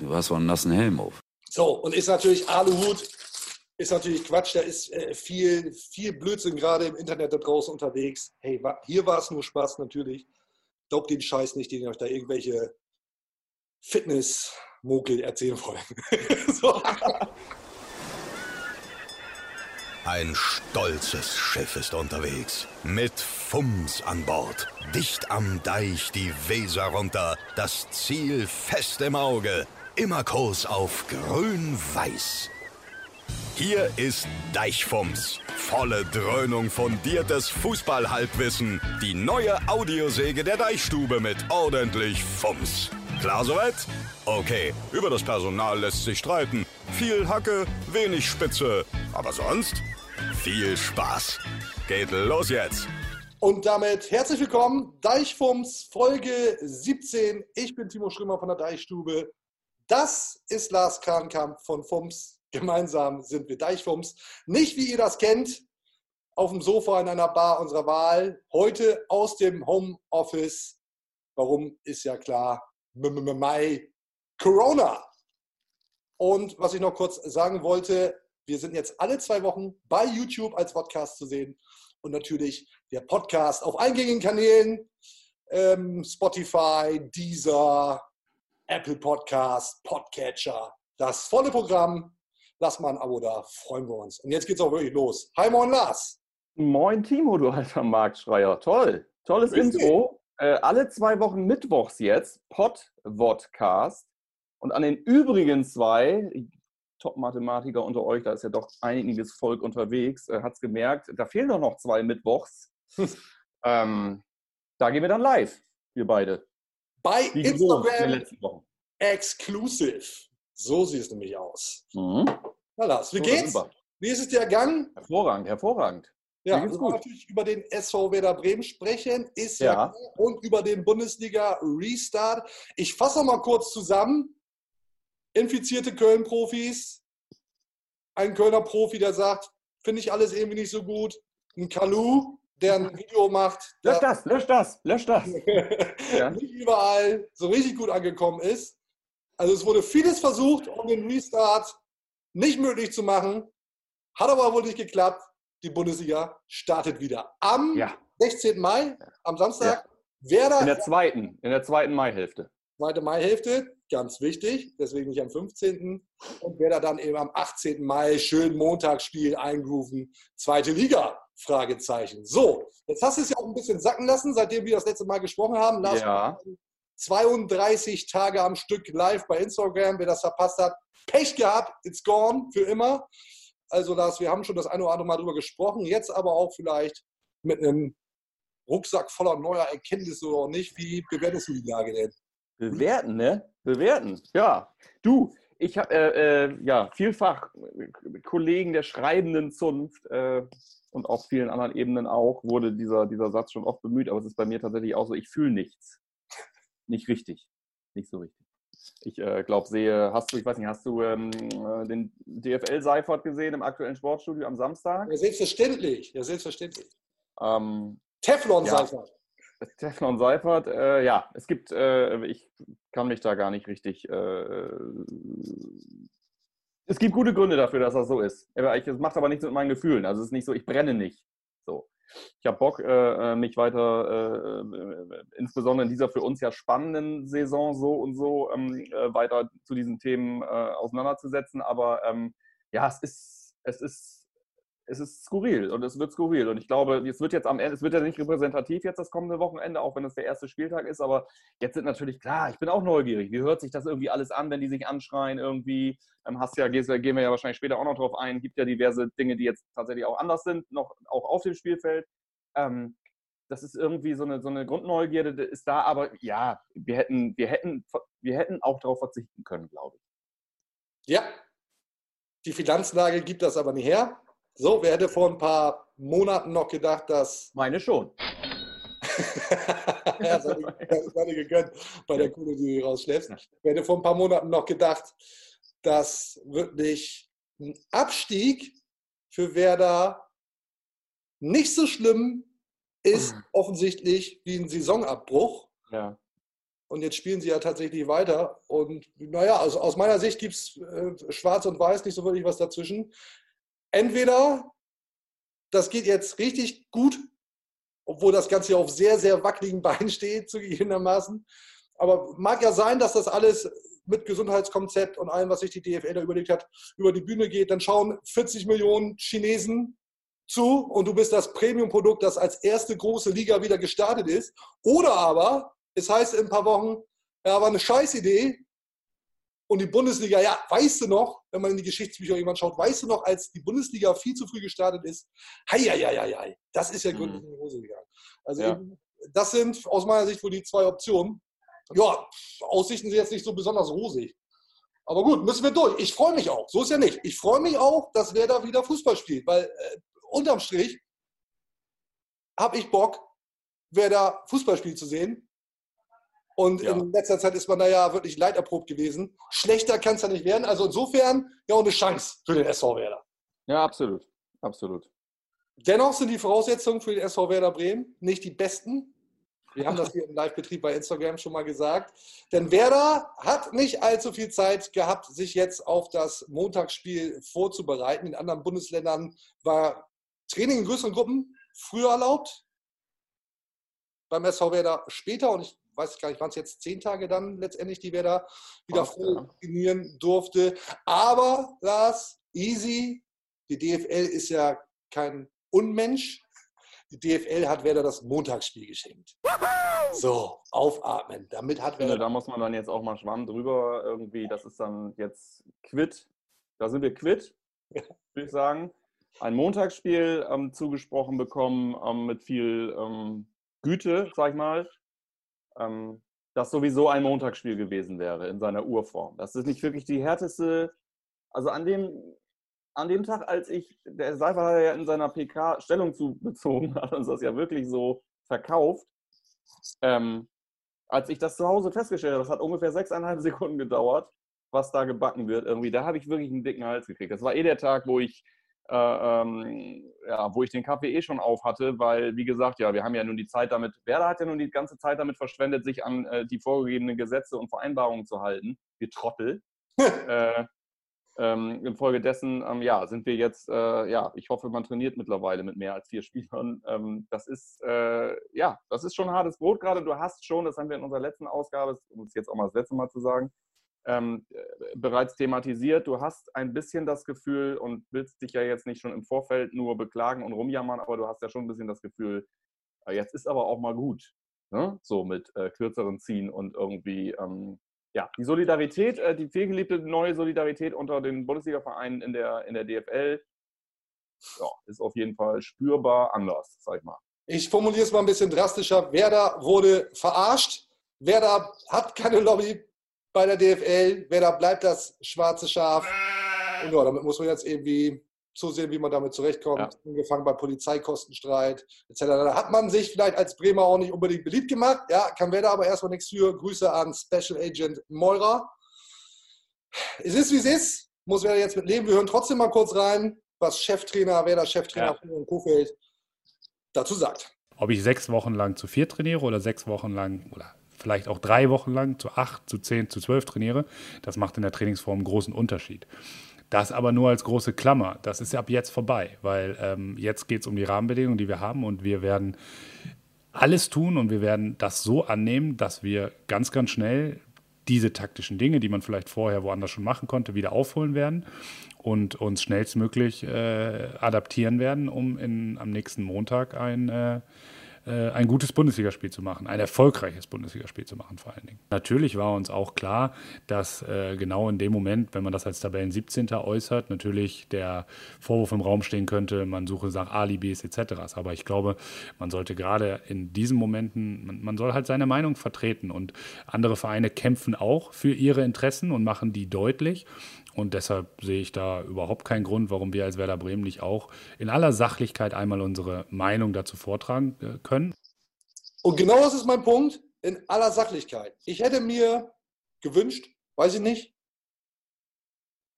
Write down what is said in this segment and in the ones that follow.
Du hast wohl einen nassen Helm auf. So, und ist natürlich Aluhut, ist natürlich Quatsch, da ist äh, viel, viel Blödsinn gerade im Internet da draußen unterwegs. Hey, wa hier war es nur Spaß natürlich. Glaubt den Scheiß nicht, den euch da irgendwelche Fitness-Mokel erzählen wollen. so. Ein stolzes Schiff ist unterwegs. Mit Fums an Bord. Dicht am Deich die Weser runter. Das Ziel fest im Auge. Immer Kurs auf grün-weiß. Hier ist Deichfums. Volle Dröhnung fundiertes Fußballhalbwissen. Die neue Audiosäge der Deichstube mit ordentlich Fums. Klar soweit? Okay, über das Personal lässt sich streiten. Viel Hacke, wenig Spitze. Aber sonst viel Spaß. Geht los jetzt. Und damit herzlich willkommen, Deichfums Folge 17. Ich bin Timo Schrömer von der Deichstube. Das ist Lars Krankamp von Fums. Gemeinsam sind wir Deichfums. Nicht wie ihr das kennt, auf dem Sofa in einer Bar unserer Wahl. Heute aus dem Homeoffice. Warum ist ja klar. Mai Corona. Und was ich noch kurz sagen wollte, wir sind jetzt alle zwei Wochen bei YouTube als Podcast zu sehen und natürlich der Podcast auf eingängigen Kanälen, ähm, Spotify, Deezer, Apple Podcast, Podcatcher, das volle Programm. Lass mal ein Abo da, freuen wir uns. Und jetzt geht's auch wirklich los. Hi, moin Lars. Moin Timo, du alter Marktschreier. Toll, tolles Grüß Intro. Äh, alle zwei Wochen Mittwochs jetzt, Pod-Vodcast. Und an den übrigen zwei, Top-Mathematiker unter euch, da ist ja doch einiges Volk unterwegs, äh, hat es gemerkt, da fehlen doch noch zwei Mittwochs. ähm, da gehen wir dann live, wir beide. Bei den Instagram. Exclusive. So sieht es nämlich aus. Mhm. Na Lars, wie geht's? Wie ist es dir ergangen? Hervorragend, hervorragend. Ja, wir gut. natürlich über den SV Werder Bremen sprechen, ist ja, Ja. und über den Bundesliga Restart. Ich fasse mal kurz zusammen. Infizierte Köln-Profis, ein Kölner Profi, der sagt, finde ich alles irgendwie nicht so gut. Ein Kalu, der ein Video macht, Lösch das, lösch das, lösch das. Ja. nicht überall so richtig gut angekommen ist. Also es wurde vieles versucht, um den Restart nicht möglich zu machen. Hat aber wohl nicht geklappt. Die Bundesliga startet wieder am Ja, 16. Mai, am Samstag. Werder, in der zweiten, in der zweiten Maihälfte. zweite Maihälfte, ganz wichtig, deswegen nicht am 15. Und Werder dann eben am 18. Mai schön Montagsspiel eingrooven. Zweite Liga, Fragezeichen. So, jetzt hast du es ja auch ein bisschen sacken lassen, seitdem wir das letzte Mal gesprochen haben. Lars, Ja. 32 Tage am Stück live bei Instagram. Wer das verpasst hat, Pech gehabt, it's gone für immer. Also Lars, wir haben schon das eine oder andere Mal drüber gesprochen, jetzt aber auch vielleicht mit einem Rucksack voller neuer Erkenntnisse oder nicht. Wie bewertest du die Lage denn? Bewerten, ne? Bewerten. Ja. Du, ich habe äh, äh, ja vielfach Kollegen der schreibenden Zunft äh, und auf vielen anderen Ebenen auch wurde dieser, dieser Satz schon oft bemüht, aber es ist bei mir tatsächlich auch so, ich fühle nichts. Nicht richtig. Nicht so richtig. Ich äh, glaube, sehe, hast du, ich weiß nicht, hast du ähm, äh, den DFL-Seifert gesehen im aktuellen Sportstudio am Samstag? Ja, selbstverständlich. Ja, selbstverständlich. Ähm, Teflon Ja. Seifert. Teflon Seifert, äh, ja, es gibt, äh, ich kann mich da gar nicht richtig. Äh, es gibt gute Gründe dafür, dass das so ist. Es macht aber nichts mit meinen Gefühlen. Also es ist nicht so, ich brenne nicht. So. Ich habe Bock, äh, mich weiter, äh, äh, insbesondere in dieser für uns ja spannenden Saison so und so ähm, äh, weiter zu diesen Themen äh, auseinanderzusetzen. Aber ähm, ja, es ist, es ist es ist skurril und es wird skurril. Und ich glaube, es wird jetzt am Ende, es wird ja nicht repräsentativ jetzt das kommende Wochenende, auch wenn es der erste Spieltag ist, aber jetzt sind natürlich klar, ich bin auch neugierig. Wie hört sich das irgendwie alles an, wenn die sich anschreien irgendwie? Ähm, hast ja, gehen wir ja wahrscheinlich später auch noch drauf ein, gibt ja diverse Dinge, die jetzt tatsächlich auch anders sind, noch auch auf dem Spielfeld. Ähm, das ist irgendwie so eine, so eine Grundneugierde, ist da, aber ja, wir hätten, wir hätten, wir hätten auch darauf verzichten können, glaube ich. Ja. Die Finanzlage gibt das aber nicht her. So, wer hätte vor ein paar Monaten noch gedacht, dass Meine schon. ja, sei dir- gegönnt bei der Kohle, die du rausschläfst. Wer hätte vor ein paar Monaten noch gedacht, dass wirklich ein Abstieg für Werder nicht so schlimm ist, offensichtlich, wie ein Saisonabbruch. Ja. Und jetzt spielen sie ja tatsächlich weiter. Und naja, also aus meiner Sicht gibt es äh, schwarz und weiß nicht so wirklich was dazwischen. Entweder das geht jetzt richtig gut, obwohl das Ganze auf sehr, sehr wackeligen Beinen steht, zugegebenermaßen. Aber mag ja sein, dass das alles mit Gesundheitskonzept und allem, was sich die DFL da überlegt hat, über die Bühne geht. Dann schauen 40 Millionen Chinesen zu und du bist das Premium-Produkt, das als erste große Liga wieder gestartet ist. Oder aber, es heißt in ein paar Wochen, ja, war eine Scheißidee. Und die Bundesliga, ja, weißt du noch, wenn man in die Geschichtsbücher irgendwann schaut, weißt du noch, als die Bundesliga viel zu früh gestartet ist, hei, hei, hei, hei, das ist ja gründlich mhm. in die Hose gegangen. Also ja. eben, das sind aus meiner Sicht wohl die zwei Optionen. Ja, Aussichten sind jetzt nicht so besonders rosig. Aber gut, müssen wir durch. Ich freue mich auch. So ist ja nicht. Ich freue mich auch, dass wer da wieder Fußball spielt, weil äh, unterm Strich habe ich Bock, wer da Fußball spielt zu sehen. Und ja. in letzter Zeit ist man da ja wirklich leiderprobt gewesen. Schlechter kann es ja nicht werden. Also insofern ja auch eine Chance für den SV Werder. Ja, absolut. Absolut. Dennoch sind die Voraussetzungen für den SV Werder Bremen nicht die besten. Wir haben das hier im Live-Betrieb bei Instagram schon mal gesagt. Denn Werder hat nicht allzu viel Zeit gehabt, sich jetzt auf das Montagsspiel vorzubereiten. In anderen Bundesländern war Training in größeren Gruppen früher erlaubt. Beim SV Werder später. Und ich weiß gar nicht, waren es jetzt zehn Tage dann letztendlich, die Werder wieder voll trainieren durfte. Aber Lars, easy. Die DFL ist ja kein Unmensch. Die DFL hat Werder das Montagsspiel geschenkt. So, aufatmen. Damit hat Werder. Da muss man dann jetzt auch mal schwamm drüber irgendwie. Das ist dann jetzt quitt. Da sind wir quitt, ja. würde ich sagen. Ein Montagsspiel ähm, zugesprochen bekommen ähm, mit viel ähm, Güte, sag ich mal. Ähm, das sowieso ein Montagsspiel gewesen wäre in seiner Urform. Das ist nicht wirklich die härteste. Also an dem an dem Tag, als ich, der Seifert hat ja in seiner PK Stellung zu bezogen, hat uns das ja wirklich so verkauft. Ähm, als ich das zu Hause festgestellt habe, das hat ungefähr sechseinhalb Sekunden gedauert, was da gebacken wird irgendwie, da habe ich wirklich einen dicken Hals gekriegt. Das war eh der Tag, wo ich, äh, ähm, ja, wo ich den Kaffee eh schon auf hatte, weil, wie gesagt, ja, wir haben ja nun die Zeit damit, Werder hat ja nun die ganze Zeit damit verschwendet, sich an äh, die vorgegebenen Gesetze und Vereinbarungen zu halten. Wir Trottel. äh, ähm, infolgedessen, ähm, ja, sind wir jetzt, äh, ja, ich hoffe, man trainiert mittlerweile mit mehr als vier Spielern. Ähm, das ist, äh, ja, das ist schon hartes Brot gerade. Du hast schon, das haben wir in unserer letzten Ausgabe, um es jetzt auch mal das letzte Mal zu sagen, ähm, äh, bereits thematisiert. Du hast ein bisschen das Gefühl und willst dich ja jetzt nicht schon im Vorfeld nur beklagen und rumjammern, aber du hast ja schon ein bisschen das Gefühl, äh, jetzt ist aber auch mal gut. Ne? So mit äh, kürzeren Ziehen und irgendwie ähm, ja, die Solidarität, äh, die vielgeliebte neue Solidarität unter den Bundesliga-Vereinen in der, in der DFL ja, ist auf jeden Fall spürbar anders, sag ich mal. Ich formuliere es mal ein bisschen drastischer. Werder wurde verarscht. Werder hat keine Lobby bei der DFL. Werder bleibt das schwarze Schaf. Und ja, damit muss man jetzt irgendwie zusehen, wie man damit zurechtkommt. Ja. Angefangen bei Polizeikostenstreit etc. Da hat man sich vielleicht als Bremer auch nicht unbedingt beliebt gemacht. Ja, kann Werder aber erstmal nichts für. Grüße an Special Agent Meurer. Es ist, wie es ist. Muss Werder jetzt mit leben. Wir hören trotzdem mal kurz rein, was Cheftrainer, Werder Cheftrainer ja. von Kofeld dazu sagt. Ob ich sechs Wochen lang zu vier trainiere oder sechs Wochen lang oder vielleicht auch drei Wochen lang zu acht, zu zehn, zu zwölf trainiere, das macht in der Trainingsform einen großen Unterschied. Das aber nur als große Klammer. Das ist ab jetzt vorbei, weil ähm, jetzt geht es um die Rahmenbedingungen, die wir haben und wir werden alles tun und wir werden das so annehmen, dass wir ganz, ganz schnell diese taktischen Dinge, die man vielleicht vorher woanders schon machen konnte, wieder aufholen werden und uns schnellstmöglich äh, adaptieren werden, um in, am nächsten Montag ein äh, ein gutes Bundesligaspiel zu machen, ein erfolgreiches Bundesligaspiel zu machen vor allen Dingen. Natürlich war uns auch klar, dass äh, genau in dem Moment, wenn man das als Tabellen 17. äußert, natürlich der Vorwurf im Raum stehen könnte, man suche nach Alibis etc. Aber ich glaube, man sollte gerade in diesen Momenten, man, man soll halt seine Meinung vertreten und andere Vereine kämpfen auch für ihre Interessen und machen die deutlich. Und deshalb sehe ich da überhaupt keinen Grund, warum wir als Werder Bremen nicht auch in aller Sachlichkeit einmal unsere Meinung dazu vortragen äh, können. Und genau das ist mein Punkt, in aller Sachlichkeit. Ich hätte mir gewünscht, weiß ich nicht,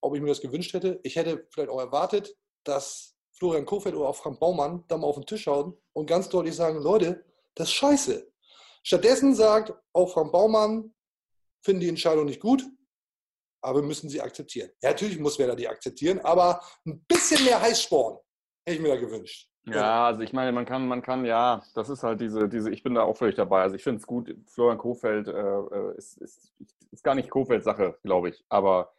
ob ich mir das gewünscht hätte, ich hätte vielleicht auch erwartet, dass Florian Kofeld oder auch Frank Baumann da mal auf den Tisch schauen und ganz deutlich sagen, Leute, das ist scheiße. Stattdessen sagt auch Frank Baumann, finden die Entscheidung nicht gut, aber müssen sie akzeptieren. Ja, natürlich muss Werder die akzeptieren, aber ein bisschen mehr Heißsporn hätte ich mir da gewünscht. Ja, also ich meine, man kann, man kann, ja, das ist halt diese, diese, ich bin da auch völlig dabei. Also ich finde es gut, Florian Kofeld äh, äh, ist, ist, ist gar nicht Kofelds Sache, glaube ich. Aber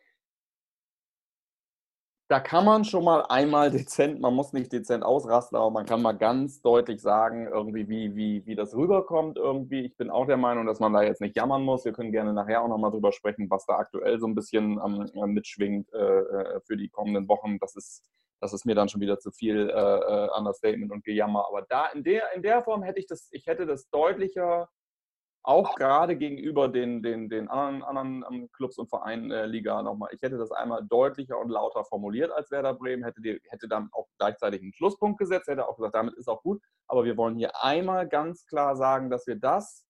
da kann man schon mal einmal dezent, man muss nicht dezent ausrasten, aber man kann mal ganz deutlich sagen, irgendwie, wie, wie, wie das rüberkommt irgendwie. Ich bin auch der Meinung, dass man da jetzt nicht jammern muss. Wir können gerne nachher auch nochmal drüber sprechen, was da aktuell so ein bisschen ähm, mitschwingt äh, äh, für die kommenden Wochen. Das ist das ist mir dann schon wieder zu viel äh, äh, Understatement und Gejammer. Aber da in der, in der Form hätte ich das, ich hätte das deutlicher, auch gerade gegenüber den, den, den anderen, anderen ähm, Clubs und Vereinen äh, Liga nochmal, ich hätte das einmal deutlicher und lauter formuliert als Werder Bremen, hätte, die, hätte dann auch gleichzeitig einen Schlusspunkt gesetzt, hätte auch gesagt, damit ist auch gut. Aber wir wollen hier einmal ganz klar sagen, dass wir das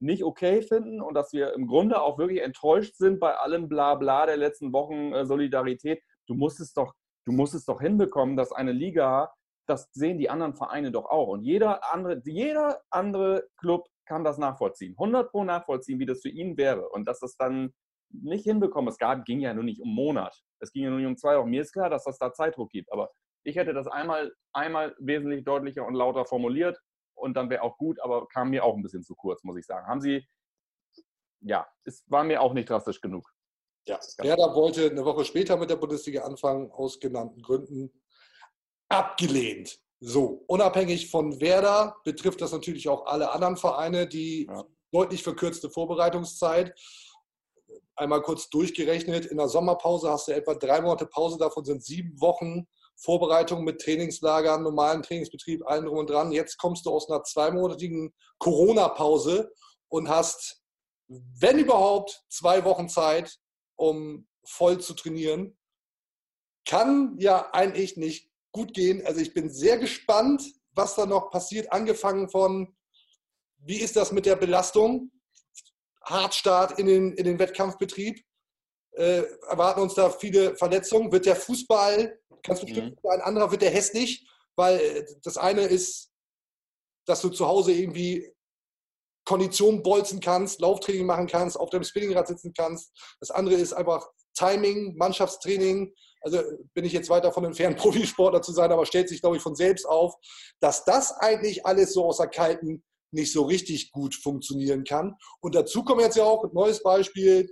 nicht okay finden und dass wir im Grunde auch wirklich enttäuscht sind bei allem Blabla der letzten Wochen äh, Solidarität. Du musst es doch du musst es doch hinbekommen, dass eine Liga, das sehen die anderen Vereine doch auch. Und jeder andere, jeder andere Club kann das nachvollziehen. 100 pro nachvollziehen, wie das für ihn wäre. Und dass das dann nicht hinbekommen, es gab, ging ja nur nicht um Monat. Es ging ja nur nicht um zwei Wochen. Mir ist klar, dass das da Zeitdruck gibt. Aber ich hätte das einmal, einmal wesentlich deutlicher und lauter formuliert und dann wäre auch gut, aber kam mir auch ein bisschen zu kurz, muss ich sagen. Haben Sie, ja, es war mir auch nicht drastisch genug. Ja, Werder wollte eine Woche später mit der Bundesliga anfangen, aus genannten Gründen. Abgelehnt. So, unabhängig von Werder betrifft das natürlich auch alle anderen Vereine, die ja. deutlich verkürzte Vorbereitungszeit. Einmal kurz durchgerechnet, in der Sommerpause hast du etwa drei Monate Pause, davon sind sieben Wochen Vorbereitung mit Trainingslagern, normalen Trainingsbetrieb, allem drum und dran. Jetzt kommst du aus einer zweimonatigen Corona-Pause und hast, wenn überhaupt, zwei Wochen Zeit, um voll zu trainieren. Kann ja eigentlich nicht gut gehen. Also ich bin sehr gespannt, was da noch passiert. Angefangen von, wie ist das mit der Belastung? Hartstart in den, in den Wettkampfbetrieb. Äh, erwarten uns da viele Verletzungen. Wird der Fußball, kannst du bestimmt mhm. ein anderer, wird der hässlich? Weil äh, das eine ist, dass du zu Hause irgendwie Kondition bolzen kannst, Lauftraining machen kannst, auf dem Spinningrad sitzen kannst. Das andere ist einfach Timing, Mannschaftstraining. Also bin ich jetzt weiter von entfernt, Profisportler zu sein, aber stellt sich, glaube ich, von selbst auf, dass das eigentlich alles so aus der kalten nicht so richtig gut funktionieren kann. Und dazu kommen jetzt ja auch ein neues Beispiel,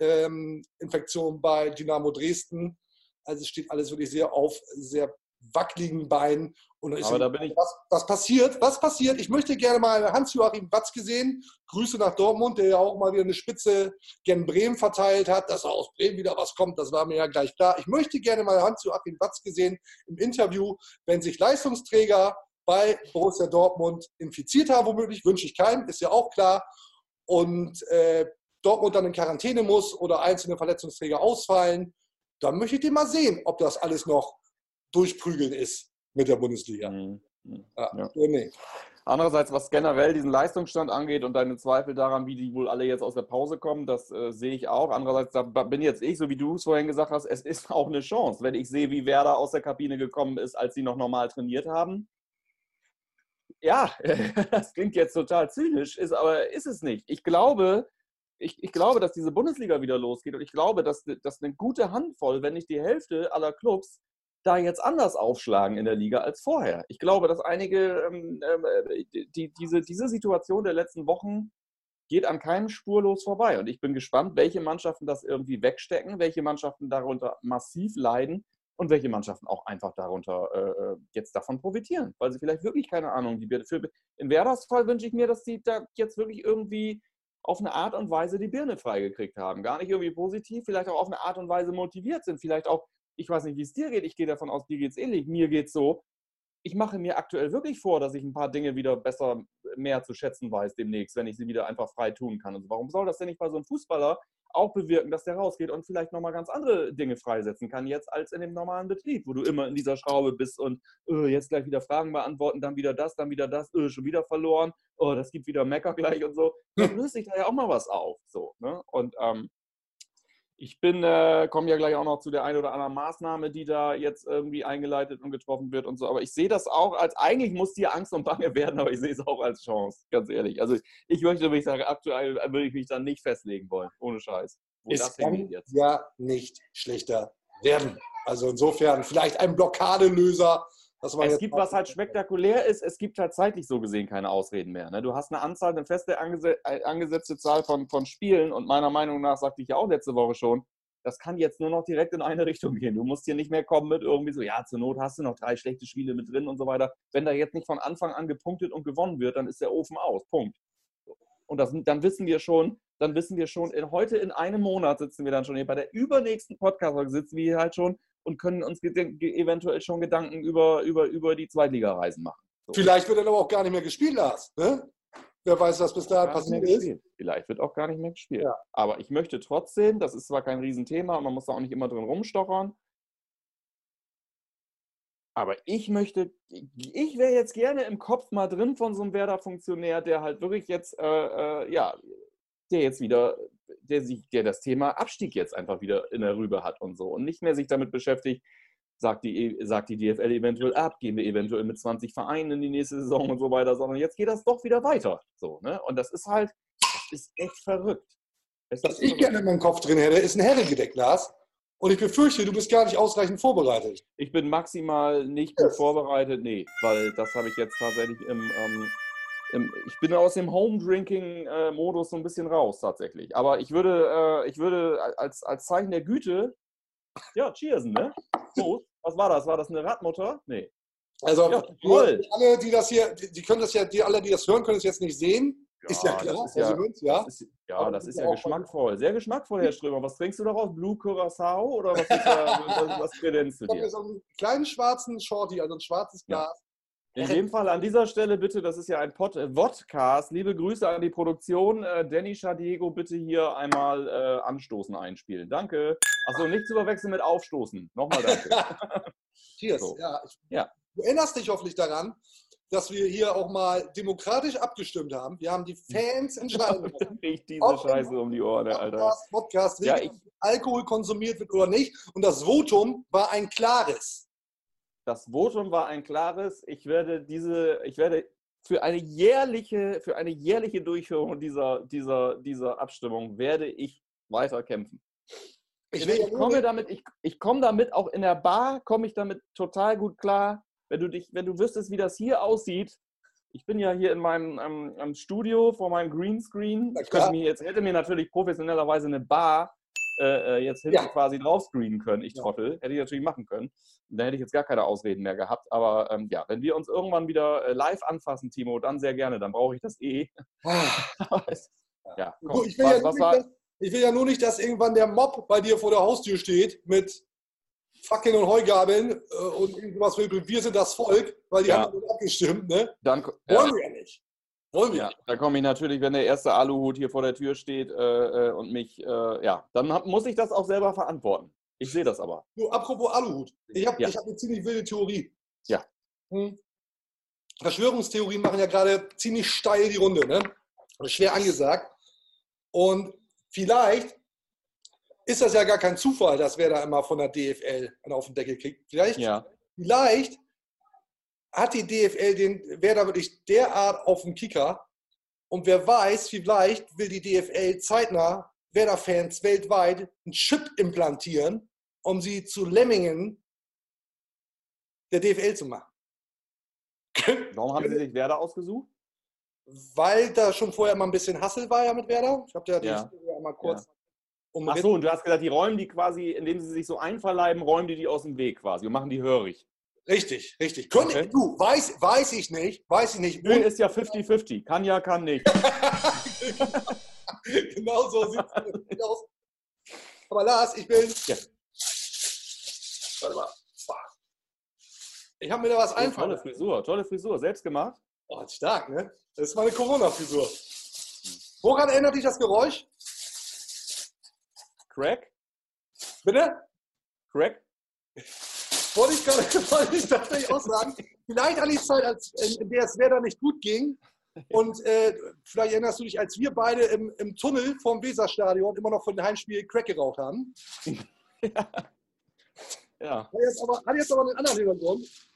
ähm, Infektion bei Dynamo Dresden. Also es steht alles wirklich sehr auf sehr wackeligen Beinen. Und dann ist Aber da bin ich was, was, passiert? Was passiert? Ich möchte gerne mal Hans-Joachim Watzke sehen. Grüße nach Dortmund, der ja auch mal wieder eine Spitze gen Bremen verteilt hat. Dass aus Bremen wieder was kommt, das war mir ja gleich klar. Ich möchte gerne mal Hans-Joachim Watzke sehen im Interview, wenn sich Leistungsträger bei Borussia Dortmund infiziert haben, womöglich, wünsche ich keinem, ist ja auch klar. Und äh, Dortmund dann in Quarantäne muss oder einzelne Verletzungsträger ausfallen, dann möchte ich den mal sehen, ob das alles noch durchprügeln ist mit der Bundesliga. Mhm. Ja. Ja. Nee. Andererseits, was generell diesen Leistungsstand angeht und deine Zweifel daran, wie die wohl alle jetzt aus der Pause kommen, das äh, sehe ich auch. Andererseits da bin jetzt ich, so wie du es vorhin gesagt hast, es ist auch eine Chance, wenn ich sehe, wie Werder aus der Kabine gekommen ist, als sie noch normal trainiert haben. Ja, das klingt jetzt total zynisch, ist, aber ist es nicht. Ich glaube, ich, ich, glaube, dass diese Bundesliga wieder losgeht und ich glaube, dass, dass eine gute Handvoll, wenn nicht die Hälfte aller Clubs da jetzt anders aufschlagen in der Liga als vorher. Ich glaube, dass einige, ähm, äh, die, diese, diese Situation der letzten Wochen geht an keinem spurlos vorbei. Und ich bin gespannt, welche Mannschaften das irgendwie wegstecken, welche Mannschaften darunter massiv leiden und welche Mannschaften auch einfach darunter äh, äh jetzt davon profitieren, weil sie vielleicht wirklich keine Ahnung, die für, in Werders Fall wünsche ich mir, dass sie da jetzt wirklich irgendwie auf eine Art und Weise die Birne freigekriegt haben. Gar nicht irgendwie positiv, vielleicht auch auf eine Art und Weise motiviert sind, vielleicht auch ich weiß nicht, wie es dir geht, ich gehe davon aus, dir geht es ähnlich, mir geht es so, ich mache mir aktuell wirklich vor, dass ich ein paar Dinge wieder besser, mehr zu schätzen weiß demnächst, wenn ich sie wieder einfach frei tun kann. Und warum soll das denn nicht bei so einem Fußballer auch bewirken, dass der rausgeht und vielleicht nochmal ganz andere Dinge freisetzen kann, jetzt als in dem normalen Betrieb, wo du immer in dieser Schraube bist und uh, jetzt gleich wieder Fragen beantworten, dann wieder das, dann wieder das, uh, schon wieder verloren, oh, das gibt wieder Mecker gleich und so. Dann löst sich da ja auch mal was auf. So, ne? Und ähm, Ich bin, äh, komme ja gleich auch noch zu der einen oder anderen Maßnahme, die da jetzt irgendwie eingeleitet und getroffen wird und so. Aber ich sehe das auch als, eigentlich muss dir Angst und Bange werden, aber ich sehe es auch als Chance, ganz ehrlich. Also ich möchte, würde ich sagen, aktuell würde ich mich dann nicht festlegen wollen, ohne Scheiß. Wo es kann ja nicht schlechter werden. Also insofern vielleicht ein Blockadelöser. Es gibt, was halt spektakulär ist, es gibt halt zeitlich so gesehen keine Ausreden mehr. Ne? Du hast eine Anzahl, eine feste äh, angesetzte Zahl von, von Spielen und meiner Meinung nach, sagte ich ja auch letzte Woche schon, das kann jetzt nur noch direkt in eine Richtung gehen. Du musst hier nicht mehr kommen mit irgendwie so, ja, zur Not hast du noch drei schlechte Spiele mit drin und so weiter. Wenn da jetzt nicht von Anfang an gepunktet und gewonnen wird, dann ist der Ofen aus. Punkt. Und das, dann wissen wir schon, dann wissen wir schon, in, heute in einem Monat sitzen wir dann schon hier. Bei der übernächsten Podcast-Folge sitzen wir hier halt schon und können uns eventuell schon Gedanken über, über, über die Zweitligareisen machen. So. Vielleicht wird dann aber auch gar nicht mehr gespielt, Lars. Ne? Wer weiß, was bis dahin passiert ist. Vielleicht wird auch gar nicht mehr gespielt. Ja. Aber ich möchte trotzdem, das ist zwar kein Riesenthema, man muss da auch nicht immer drin rumstochern, aber ich möchte, ich wäre jetzt gerne im Kopf mal drin von so einem Werder-Funktionär, der halt wirklich jetzt, äh, äh, ja, der jetzt wieder, der sich, der das Thema Abstieg jetzt einfach wieder in der Rübe hat und so und nicht mehr sich damit beschäftigt, sagt die, sagt die DFL eventuell ab, gehen wir eventuell mit 20 Vereinen in die nächste Saison und so weiter, sondern jetzt geht das doch wieder weiter. So, ne? Und das ist halt, das ist echt verrückt. Das Was ich gerne in meinem Kopf drin hätte, ist ein Herrengedeck, Lars. Und ich befürchte, du bist gar nicht ausreichend vorbereitet. Ich bin maximal nicht gut yes. vorbereitet, nee, weil das habe ich jetzt tatsächlich im, ähm, im, ich bin aus dem Home-Drinking-Modus so ein bisschen raus tatsächlich. Aber ich würde, äh, ich würde als, als Zeichen der Güte, ja, cheersen, ne? So, was war das? War das eine Radmutter? Nee. Also, ja, toll. alle, die das hier, die können das ja, die alle, die das hören, können es jetzt nicht sehen. Ja, ist ja klar. Ist ja, Münz, ja. Das ist, ja, das ist ja geschmackvoll. Sehr geschmackvoll, Herr Strömer. Was trinkst du daraus? Blue Curacao oder was, ist da, was, was kredenzt du dir? Ich habe so einen kleinen schwarzen Shorty, also ein schwarzes Glas. In dem Fall an dieser Stelle bitte, das ist ja ein Pod äh, Vodcast. Liebe Grüße an die Produktion. Äh, Danny Schadiego, bitte hier einmal äh, Anstoßen einspielen. Danke. Achso, nicht zu verwechseln mit Aufstoßen. Nochmal danke. Cheers. So. Ja, ich, ja. Du erinnerst dich hoffentlich daran, dass wir hier auch mal demokratisch abgestimmt haben. Wir haben die Fans entscheiden Riecht diese Scheiße um die Ohren, Alter. Podcast, ja, ich, Alkohol konsumiert wird oder nicht. Und das Votum war ein klares. Das Votum war ein klares. Ich werde diese, ich werde für eine jährliche, für eine jährliche Durchführung dieser, dieser, dieser Abstimmung werde ich weiter kämpfen. Ich, ich komme damit, ich, ich komme damit auch in der Bar, komme ich damit total gut klar. Wenn du dich, wenn du wüsstest, wie das hier aussieht, ich bin ja hier in meinem ähm, Studio vor meinem Greenscreen. Ich könnte mir jetzt hätte mir natürlich professionellerweise eine Bar äh, äh, jetzt hinten ja. quasi drauf screenen können. Ich Trottel. Hätte ich natürlich machen können. Da hätte ich jetzt gar keine Ausreden mehr gehabt. Aber ähm, ja, wenn wir uns irgendwann wieder äh, live anfassen, Timo, dann sehr gerne. Dann brauche ich das eh. Ah. ja, komm, ich, will was, ja was war, ich will ja nur nicht, dass irgendwann der Mob bei dir vor der Haustür steht mit Fackeln und Heugabeln äh, und irgendwas wir sind das Volk, weil die ja. haben abgestimmt, ne? Dann, Wollen ja. wir ja nicht. Wollen wir. Ja, da komme ich natürlich, wenn der erste Aluhut hier vor der Tür steht äh, äh, und mich, äh, ja, dann hab, muss ich das auch selber verantworten. Ich sehe das aber. Du, apropos Aluhut. Ich habe ja. hab eine ziemlich wilde Theorie. Ja. Hm. Verschwörungstheorien machen ja gerade ziemlich steil die Runde, ne? Schwer angesagt. Und vielleicht ist das ja gar kein Zufall, dass wer da immer von der DFL auf den Deckel kriegt. Vielleicht, ja. vielleicht hat die DFL den Werder wirklich derart auf dem Kicker. Und wer weiß, vielleicht will die DFL zeitnah Werder-Fans weltweit einen Chip implantieren, um sie zu Lemmingen der DFL zu machen. Warum haben Sie sich Werder ausgesucht? Weil da schon vorher mal ein bisschen Hassel war ja mit Werder. Ich habe ja die ja. mal kurz ja. Ach so, und du hast gesagt, die räumen die quasi, indem sie sich so einverleiben, räumen die die aus dem Weg quasi und machen die hörig. Richtig, richtig. Können, okay. Du, weiß, weiß ich nicht, weiß ich nicht. Nö, ist ja 50-50. Kann ja, kann nicht. genau so sieht es aus. Aber Lars, ich bin. Ja. Warte mal. Ich habe mir da was oh, einfallen. Tolle Frisur, tolle Frisur. Selbst gemacht? Oh, stark, ne? Das ist meine Corona-Frisur. Woran erinnert dich das Geräusch? Crack? Bitte? Crack? Wollte ich gerade wollte ich tatsächlich auch sagen. Vielleicht an die Zeit, als, in der es Werder nicht gut ging, Und äh, vielleicht erinnerst du dich, als wir beide im, im Tunnel vom Weserstadion immer noch von dem Heimspiel Crack geraucht haben. ja. ja. Hat jetzt aber, hat jetzt aber einen anderen Hintergrund.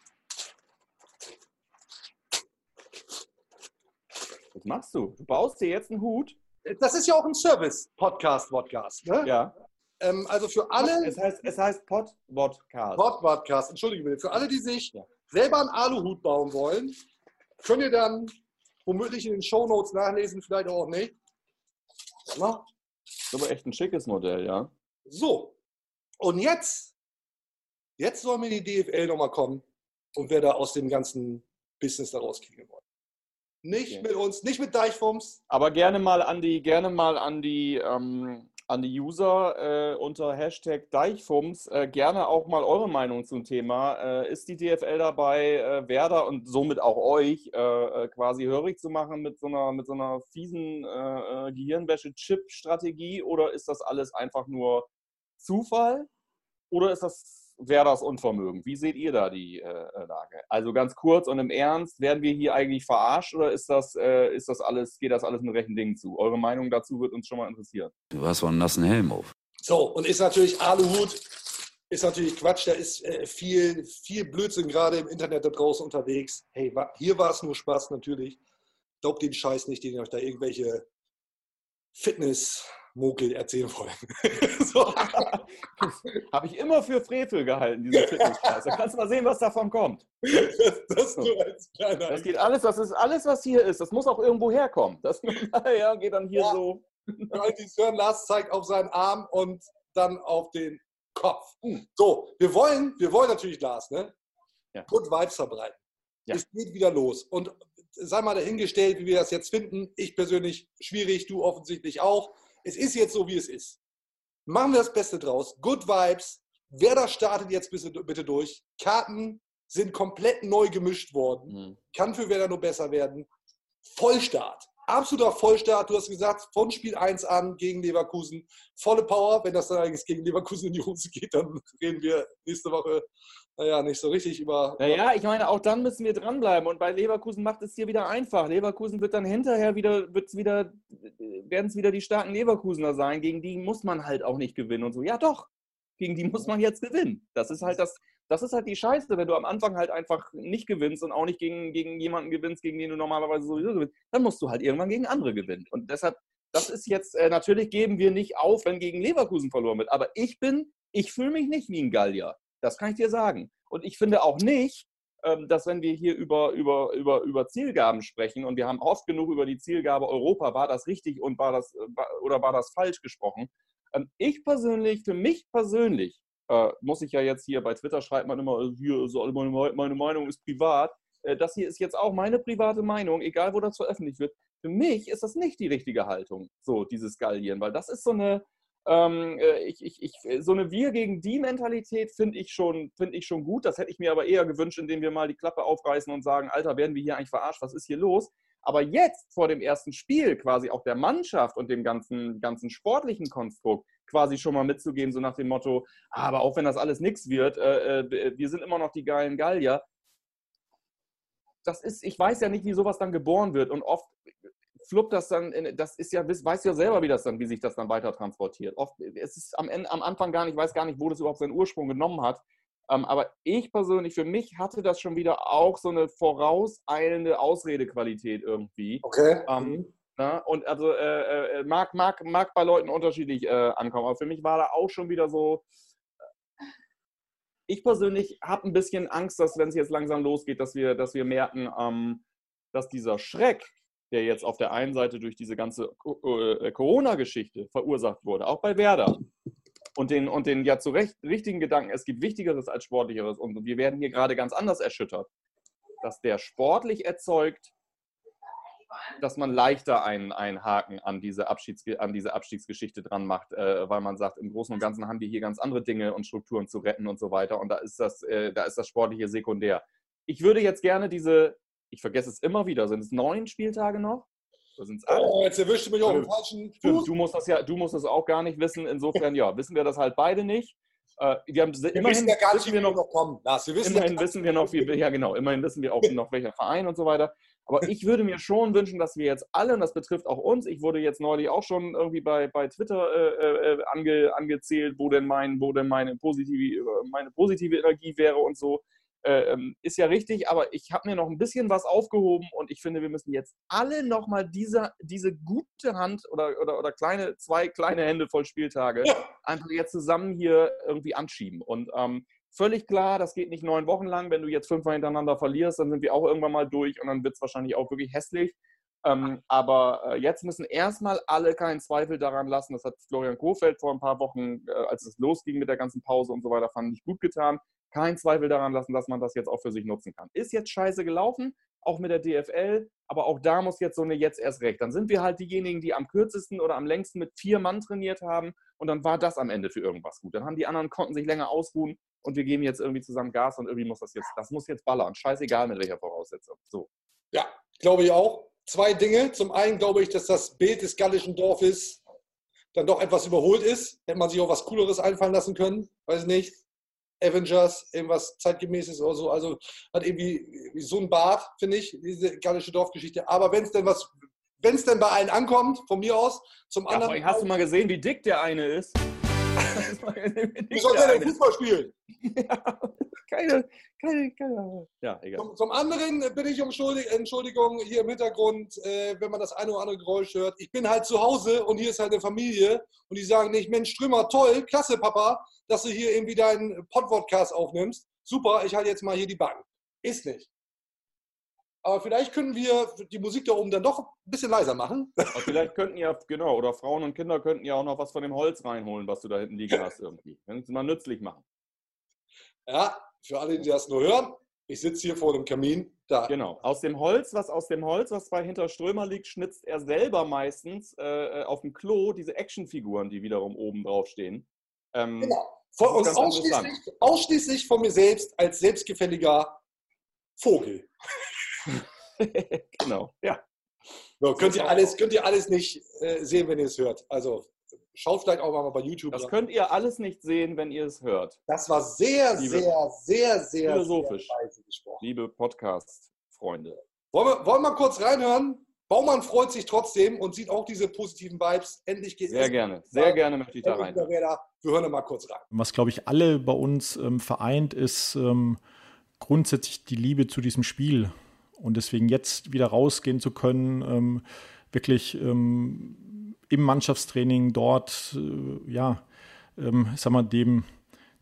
Was machst du? Du baust dir jetzt einen Hut? Das ist ja auch ein Service-Podcast, Podcast. Ne? Ja. Ähm, also für alle. Es heißt, es heißt Pod-Podcast. Pod-Podcast, entschuldige bitte. Für alle, die sich Ja. selber einen Aluhut bauen wollen, könnt ihr dann womöglich in den Shownotes nachlesen, vielleicht auch nicht. Na? Das ist aber echt ein schickes Modell, ja. So. Und jetzt, jetzt soll mir die DFL nochmal kommen und wer da aus dem ganzen Business da rauskriegen wollen. Nicht Okay. mit uns, nicht mit Deichfums. Aber gerne mal an die, gerne mal an die, ähm, an die User äh, unter Hashtag Deichfums. Äh, gerne auch mal eure Meinung zum Thema. Äh, ist die DFL dabei, äh, Werder und somit auch euch äh, äh, quasi hörig zu machen mit so einer, mit so einer fiesen Gehirnwäsche-Chip-Strategie oder ist das alles einfach nur Zufall? Oder ist das Werders Unvermögen? Wie seht ihr da die äh, äh, Lage? Also ganz kurz und im Ernst, werden wir hier eigentlich verarscht oder ist das, äh, ist das alles, geht das alles mit rechten Dingen zu? Eure Meinung dazu wird uns schon mal interessieren. Du hast wohl einen nassen Helm auf. So, und ist natürlich Aluhut, ist natürlich Quatsch, da ist äh, viel, viel Blödsinn gerade im Internet da draußen unterwegs. Hey, wa- hier war es nur Spaß natürlich. Glaubt den Scheiß nicht, den euch da irgendwelche Fitnessmokel erzählen wollen. so. Habe ich immer für Frevel gehalten, diese Fitnessscheiße. Da kannst du mal sehen, was davon kommt. das, das. Das geht alles, das ist alles, was hier ist. Das muss auch irgendwo herkommen. Das ja, geht dann hier Ja. so. Sören Lars zeigt auf seinen Arm und dann auf den Kopf. Hm. So, wir wollen, wir wollen natürlich, Lars, ne? Ja. Good Vibes verbreiten. Ja. Es geht wieder los. Und sei mal dahingestellt, wie wir das jetzt finden. Ich persönlich schwierig, du offensichtlich auch. Es ist jetzt so, wie es ist. Machen wir das Beste draus. Good Vibes. Wer da startet jetzt bitte, durch. Karten sind komplett neu gemischt worden Hm. kann für Werder nur besser werden. Vollstart. Absoluter Vollstart. Du hast gesagt, von Spiel 1 an gegen Leverkusen. Volle Power. Wenn das dann eigentlich gegen Leverkusen in die Hose geht, dann reden wir nächste Woche, naja, nicht so richtig über. Naja, ich meine, auch dann müssen wir dranbleiben. Und bei Leverkusen macht es hier wieder einfach. Leverkusen wird dann hinterher wieder, wieder, werden es wieder die starken Leverkusener sein. Gegen die muss man halt auch nicht gewinnen und so. Ja, doch. Gegen die muss man jetzt gewinnen. Das ist halt das, das ist halt die Scheiße, wenn du am Anfang halt einfach nicht gewinnst und auch nicht gegen, gegen jemanden gewinnst, gegen den du normalerweise sowieso gewinnst, dann musst du halt irgendwann gegen andere gewinnen. Und deshalb, das ist jetzt, äh, natürlich geben wir nicht auf, wenn gegen Leverkusen verloren wird. Aber ich bin, ich fühle mich nicht wie ein Gallier. Das kann ich dir sagen. Und ich finde auch nicht, ähm, dass wenn wir hier über, über, über, über Zielgaben sprechen und wir haben oft genug über die Zielgabe Europa, war das richtig und war das, äh, oder war das falsch gesprochen? Ähm, Ich persönlich, für mich persönlich, äh, muss ich ja jetzt hier bei Twitter schreibt man immer, äh, hier alle meine, Me- meine Meinung ist privat. Äh, Das hier ist jetzt auch meine private Meinung, egal wo das veröffentlicht wird. Für mich ist das nicht die richtige Haltung, so dieses Gallieren, weil das ist so eine, ähm, äh, ich, ich, ich, so eine Wir gegen die Mentalität finde ich, schon, find ich schon gut. Das hätte ich mir aber eher gewünscht, indem wir mal die Klappe aufreißen und sagen, Alter, werden wir hier eigentlich verarscht? Was ist hier los? Aber jetzt vor dem ersten Spiel quasi auch der Mannschaft und dem ganzen, ganzen sportlichen Konstrukt quasi schon mal mitzugeben, so nach dem Motto, "Ah, aber auch wenn das alles nichts wird, äh, äh, wir sind immer noch die geilen Gallier. Das ist, ich weiß ja nicht, wie sowas dann geboren wird und oft fluppt das dann, in, das ist ja, weißt du ja selber, wie das dann, wie sich das dann weiter transportiert. Oft, es ist am, Ende, am Anfang gar nicht, ich weiß gar nicht, wo das überhaupt seinen Ursprung genommen hat. Ähm, aber ich persönlich, für mich hatte das schon wieder auch so eine vorauseilende Ausredequalität irgendwie. Okay. Ähm, ne? Und also äh, äh, mag, mag, mag bei Leuten unterschiedlich äh, ankommen, aber für mich war da auch schon wieder so. äh, Ich persönlich habe ein bisschen Angst, dass wenn es jetzt langsam losgeht, dass wir, dass wir merken, ähm, dass dieser Schreck, der jetzt auf der einen Seite durch diese ganze Co- äh, Corona-Geschichte verursacht wurde, auch bei Werder, und den, und den ja zu Recht richtigen Gedanken, es gibt Wichtigeres als Sportlicheres und wir werden hier gerade ganz anders erschüttert, dass der sportlich erzeugt, dass man leichter einen, einen Haken an diese, Abschieds, an diese Abstiegsgeschichte dran macht, äh, weil man sagt, im Großen und Ganzen haben wir hier ganz andere Dinge und Strukturen zu retten und so weiter und da ist das, äh, da ist das Sportliche sekundär. Ich würde jetzt gerne diese, ich vergesse es immer wieder, sind es neun Spieltage noch? Oh, jetzt erwischte mich dem Äh, falschen Fuß. du musst das ja, du musst das auch gar nicht wissen. Insofern, ja, wissen wir das halt beide nicht. Äh, wir haben, Wir immerhin wissen ja gar nicht, wie wir wir noch, noch kommen. Lars, wir wissen immerhin ja, wissen wir noch, wie, ja genau, immerhin wissen wir auch noch welcher Verein und so weiter. Aber ich würde mir schon wünschen, dass wir jetzt alle, und das betrifft auch uns, ich wurde jetzt neulich auch schon irgendwie bei, bei Twitter äh, äh, ange, angezählt, wo denn, mein, wo denn meine, positive, meine positive Energie wäre und so. Äh, ähm, ist ja richtig, aber ich habe mir noch ein bisschen was aufgehoben und ich finde, wir müssen jetzt alle nochmal diese, diese gute Hand oder, oder, oder kleine, zwei kleine Hände voll Spieltage ja. einfach jetzt zusammen hier irgendwie anschieben. Und ähm, völlig klar, das geht nicht neun Wochen lang. Wenn du jetzt fünfmal hintereinander verlierst, dann sind wir auch irgendwann mal durch und dann wird es wahrscheinlich auch wirklich hässlich. Ähm, aber äh, jetzt müssen erstmal alle keinen Zweifel daran lassen. Das hat Florian Kohfeldt vor ein paar Wochen, äh, als es losging mit der ganzen Pause und so weiter, fand ich gut getan keinen Zweifel daran lassen, dass man das jetzt auch für sich nutzen kann. Ist jetzt scheiße gelaufen, auch mit der DFL, aber auch da muss jetzt so eine jetzt erst recht. Dann sind wir halt diejenigen, die am kürzesten oder am längsten mit vier Mann trainiert haben und dann war das am Ende für irgendwas gut. Dann haben die anderen konnten sich länger ausruhen und wir geben jetzt irgendwie zusammen Gas und irgendwie muss das jetzt, das muss jetzt ballern. Scheißegal mit welcher Voraussetzung. So. Ja, glaube ich auch. Zwei Dinge. Zum einen glaube ich, dass das Bild des gallischen Dorfes dann doch etwas überholt ist. Hätte man sich auch was Cooleres einfallen lassen können. Weiß nicht. Avengers, irgendwas zeitgemäßes oder so. Also hat irgendwie so ein Bart, finde ich, diese gallische Dorfgeschichte. Aber wenn es denn was, wenn es denn bei allen ankommt, von mir aus, zum ja, anderen. Hast du mal gesehen, wie dick der eine ist? Wie soll der denn Fußball spielen? Ja, keine, keine, keine. Ja, egal. Zum, zum, anderen bin ich um Entschuldigung hier im Hintergrund, äh, wenn man das eine oder andere Geräusch hört. Ich bin halt zu Hause und hier ist halt eine Familie und die sagen nicht, Mensch, Strömer, toll, klasse, Papa, dass du hier irgendwie deinen Podcast aufnimmst. Super, ich halte jetzt mal hier die Bank. Ist nicht. Aber vielleicht können wir die Musik da oben dann doch ein bisschen leiser machen. Aber vielleicht könnten ja, genau, oder Frauen und Kinder könnten ja auch noch was von dem Holz reinholen, was du da hinten liegen hast irgendwie. Können sie mal nützlich machen. Ja, für alle, die das nur hören, ich sitze hier vor dem Kamin. Da. Genau. Aus dem Holz, was aus dem Holz, was bei Hinterströmer liegt, schnitzt er selber meistens äh, äh auf dem Klo diese Actionfiguren, die wiederum oben drauf stehen. Ähm, genau. Von, und ausschließlich, ausschließlich von mir selbst als selbstgefälliger Vogel. genau, ja. So, könnt, ihr alles, könnt ihr alles nicht äh, sehen, wenn ihr es hört. Also schaut vielleicht auch mal bei YouTube. Das könnt ihr alles nicht sehen, wenn ihr es hört. Das war sehr, Liebe, sehr, sehr, sehr philosophisch. Sehr gesprochen. Liebe Podcast-Freunde. Wollen wir, wollen wir kurz reinhören? Baumann freut sich trotzdem und sieht auch diese positiven Vibes. Endlich geht Sehr gerne, sehr gerne möchte ich da rein. Wir hören mal kurz rein. Was, glaube ich, alle bei uns ähm, vereint, ist ähm, grundsätzlich die Liebe zu diesem Spiel. Und deswegen jetzt wieder rausgehen zu können, ähm, wirklich ähm, im Mannschaftstraining dort, äh, ja, ähm, sag mal, dem,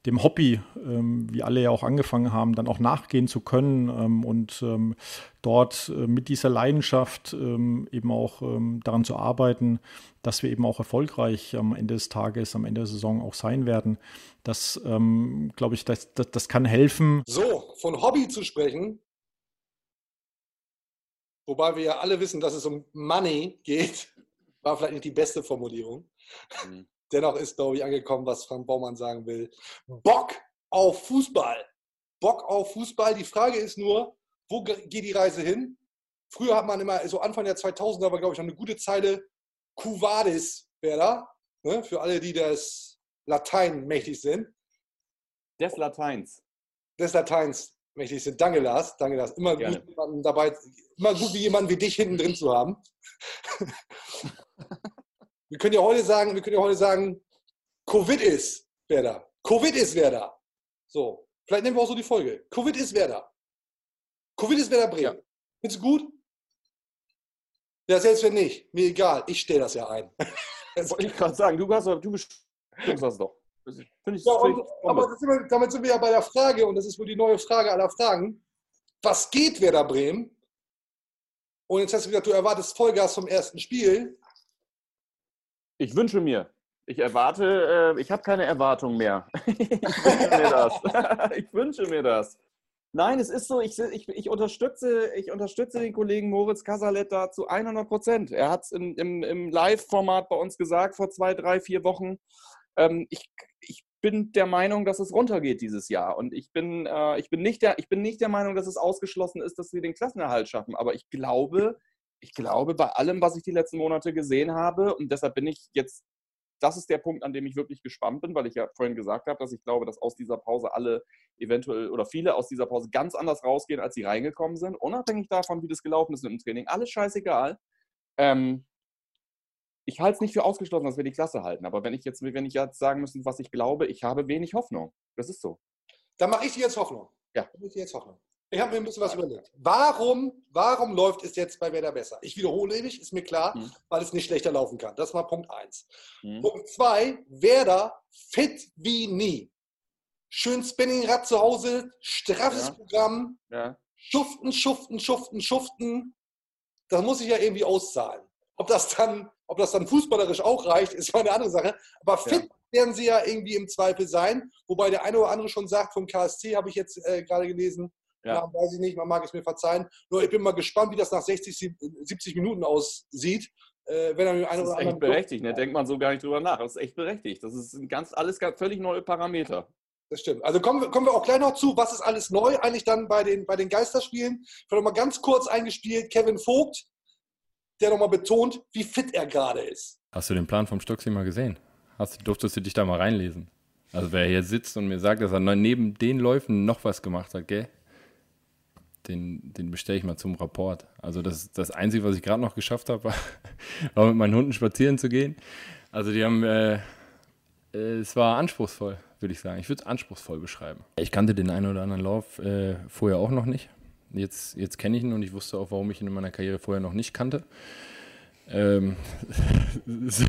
dem Hobby, ähm, wie alle ja auch angefangen haben, dann auch nachgehen zu können ähm, und ähm, dort äh, mit dieser Leidenschaft eben auch daran zu arbeiten, dass wir eben auch erfolgreich am Ende des Tages, am Ende der Saison auch sein werden. Das, glaube ich, das, das, das kann helfen. So, von Hobby zu sprechen, wobei wir ja alle wissen, dass es um Money geht, war vielleicht nicht die beste Formulierung. Mhm. Dennoch ist, glaube ich, angekommen, was Frank Baumann sagen will. Bock auf Fußball. Bock auf Fußball. Die Frage ist nur, wo geht die Reise hin? Früher hat man immer, so Anfang der 2000er war, glaube ich, noch eine gute Zeile, Cuvadis wäre da, ne? für alle, die des Latein mächtig sind. Des Lateins. Des Lateins mächtig sind. Danke, Lars. Danke, Lars. Immer Gerne. gut, jemanden dabei, immer gut, wie jemanden wie dich hinten drin zu haben. wir können ja heute sagen, wir können ja heute sagen, Covid ist, wer da. Covid ist, wer da. So, vielleicht nehmen wir auch so die Folge. Covid ist, wer da. Covid ist, wer da Bremen. Ja. Findest du gut? Ja, selbst wenn nicht. Mir egal. Ich stelle das ja ein. Wollte ich gerade sagen. Du, hast, du bestimmst das doch. Ich, ja, und, aber sind wir, damit sind wir ja bei der Frage, und das ist wohl die neue Frage aller Fragen. Was geht Werder Bremen? Und jetzt hast du gesagt, du erwartest Vollgas vom ersten Spiel. Ich wünsche mir. Ich erwarte, äh, ich habe keine Erwartung mehr. ich wünsche mir das. ich wünsche mir das. Nein, es ist so, ich, ich, ich, unterstütze, ich unterstütze den Kollegen Moritz Casalet da zu 100 Prozent. Er hat es im, im, im Live-Format bei uns gesagt vor zwei, drei, vier Wochen. Ähm, ich, ich bin der Meinung, dass es runtergeht dieses Jahr. Und ich bin, äh, ich, bin nicht der, ich bin nicht der Meinung, dass es ausgeschlossen ist, dass wir den Klassenerhalt schaffen. Aber ich glaube, ich glaube, bei allem, was ich die letzten Monate gesehen habe, und deshalb bin ich jetzt das ist der Punkt, an dem ich wirklich gespannt bin, weil ich ja vorhin gesagt habe, dass ich glaube, dass aus dieser Pause alle eventuell oder viele aus dieser Pause ganz anders rausgehen, als sie reingekommen sind, unabhängig davon, wie das gelaufen ist mit dem Training. Alles scheißegal. Ähm, ich halte es nicht für ausgeschlossen, dass wir die Klasse halten. Aber wenn ich jetzt, wenn ich jetzt sagen müsste, was ich glaube, ich habe wenig Hoffnung. Das ist so. Dann mache ich dir jetzt Hoffnung. Ja. Dann mache ich dir jetzt Hoffnung. Ich habe mir ein bisschen was überlegt. Warum, warum läuft es jetzt bei Werder besser? Ich wiederhole mich, ist mir klar, Mhm. weil es nicht schlechter laufen kann. Das war Punkt 1. Mhm. Punkt 2, Werder fit wie nie. Schön Spinningrad zu Hause, straffes Ja. Programm, Ja. schuften, schuften, schuften, schuften. Das muss sich ja irgendwie auszahlen. Ob das dann, ob das dann fußballerisch auch reicht, ist mal eine andere Sache. Aber fit werden sie ja irgendwie im Zweifel sein. Wobei der eine oder andere schon sagt, vom KSC habe ich jetzt äh, gerade gelesen, Ja. ja. weiß ich nicht, man mag es mir verzeihen. Nur ich bin mal gespannt, wie das nach 60, 70 Minuten aussieht. Äh, wenn er mit einem Das oder ist echt anderen berechtigt, ne? denkt man so gar nicht drüber nach. Das ist echt berechtigt. Das ist ganz, alles ganz, völlig neue Parameter. Das stimmt. Also kommen wir, kommen wir auch gleich noch zu, was ist alles neu eigentlich dann bei den, bei den Geisterspielen. Ich habe noch mal ganz kurz eingespielt, Kevin Vogt, der nochmal betont, wie fit er gerade ist. Hast du den Plan vom Stocksy mal gesehen? Hast, durftest du dich da mal reinlesen? Also wer hier sitzt und mir sagt, dass er neben den Läufen noch was gemacht hat, gell? Den, den bestelle ich mal zum Rapport. Also das, das Einzige, was ich gerade noch geschafft habe, war, war mit meinen Hunden spazieren zu gehen. Also die haben, äh, äh, es war anspruchsvoll, würde ich sagen. Ich würde es anspruchsvoll beschreiben. Ich kannte den einen oder anderen Lauf äh, vorher auch noch nicht. Jetzt, jetzt kenne ich ihn und ich wusste auch, warum ich ihn in meiner Karriere vorher noch nicht kannte. Ähm,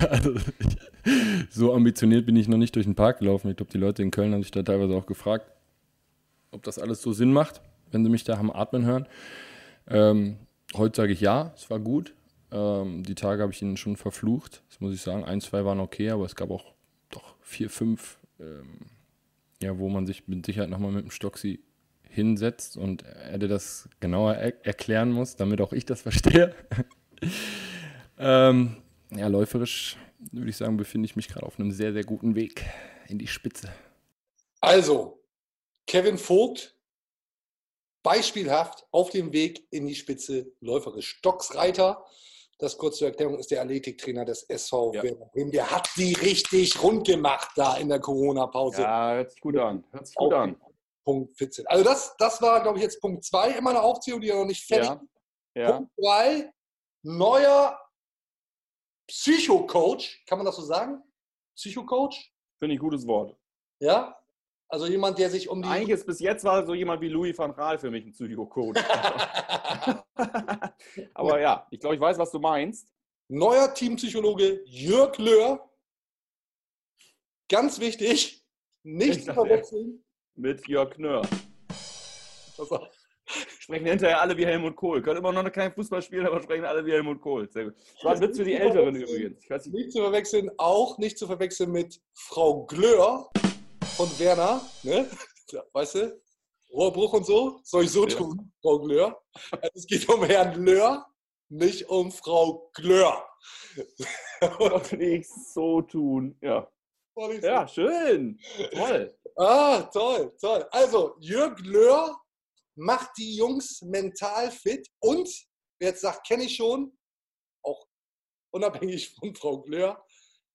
also, so ambitioniert bin ich noch nicht durch den Park gelaufen. Ich glaube, die Leute in Köln haben sich da teilweise auch gefragt, ob das alles so Sinn macht, wenn sie mich da haben atmen hören. Ähm, heute sage ich ja, es war gut. Ähm, die Tage habe ich ihnen schon verflucht, das muss ich sagen. Ein, zwei waren okay, aber es gab auch doch vier, fünf, ähm, ja, wo man sich mit Sicherheit nochmal mit dem Stocksy hinsetzt und er dir das genauer er erklären muss, damit auch ich das verstehe. ähm, ja, läuferisch würde ich sagen, befinde ich mich gerade auf einem sehr, sehr guten Weg in die Spitze. Also, Kevin Vogt, beispielhaft auf dem Weg in die Spitze läuferisch. Stocksreiter, das kurz zur Erklärung, ist der Athletiktrainer des SV Ja. Bremen. Der hat die richtig rund gemacht da in der Corona-Pause. Ja, hört sich gut an. Hört sich gut an. Punkt 14. Also das, das war, glaube ich, jetzt Punkt 2 in meiner Aufzählung, die ja noch nicht fertig Ja. Ja. Punkt 3, neuer Psychocoach, kann man das so sagen? Psychocoach? Finde ich ein gutes Wort. Ja? Also jemand, der sich um die... Eigentlich ist bis jetzt war so jemand wie Louis van Raal für mich ein Psychocoach. Aber ja, ich glaube, ich weiß, was du meinst. Neuer Teampsychologe Jörg Löhr. Ganz wichtig, nicht verwechseln. Mit Jörg Knörr. Pass auf. Sprechen hinterher alle wie Helmut Kohl. Können immer noch kein Fußball spielen, aber sprechen alle wie Helmut Kohl. Sehr gut. Das war ein Witz für die Älteren übrigens. Nicht, Nicht zu verwechseln, auch nicht zu verwechseln mit Frau Glör von Werner. Ne? Weißt du? Rohrbruch und so. Soll ich so Ja. tun, Frau Glör? Also es geht um Herrn Löhr, nicht um Frau Glör. was ich so tun. Ja. ja, schön. Toll. Ah, toll, toll. Also, Jörg Löhr macht die Jungs mental fit und, wer jetzt sagt, kenne ich schon, auch unabhängig von Frau Glör,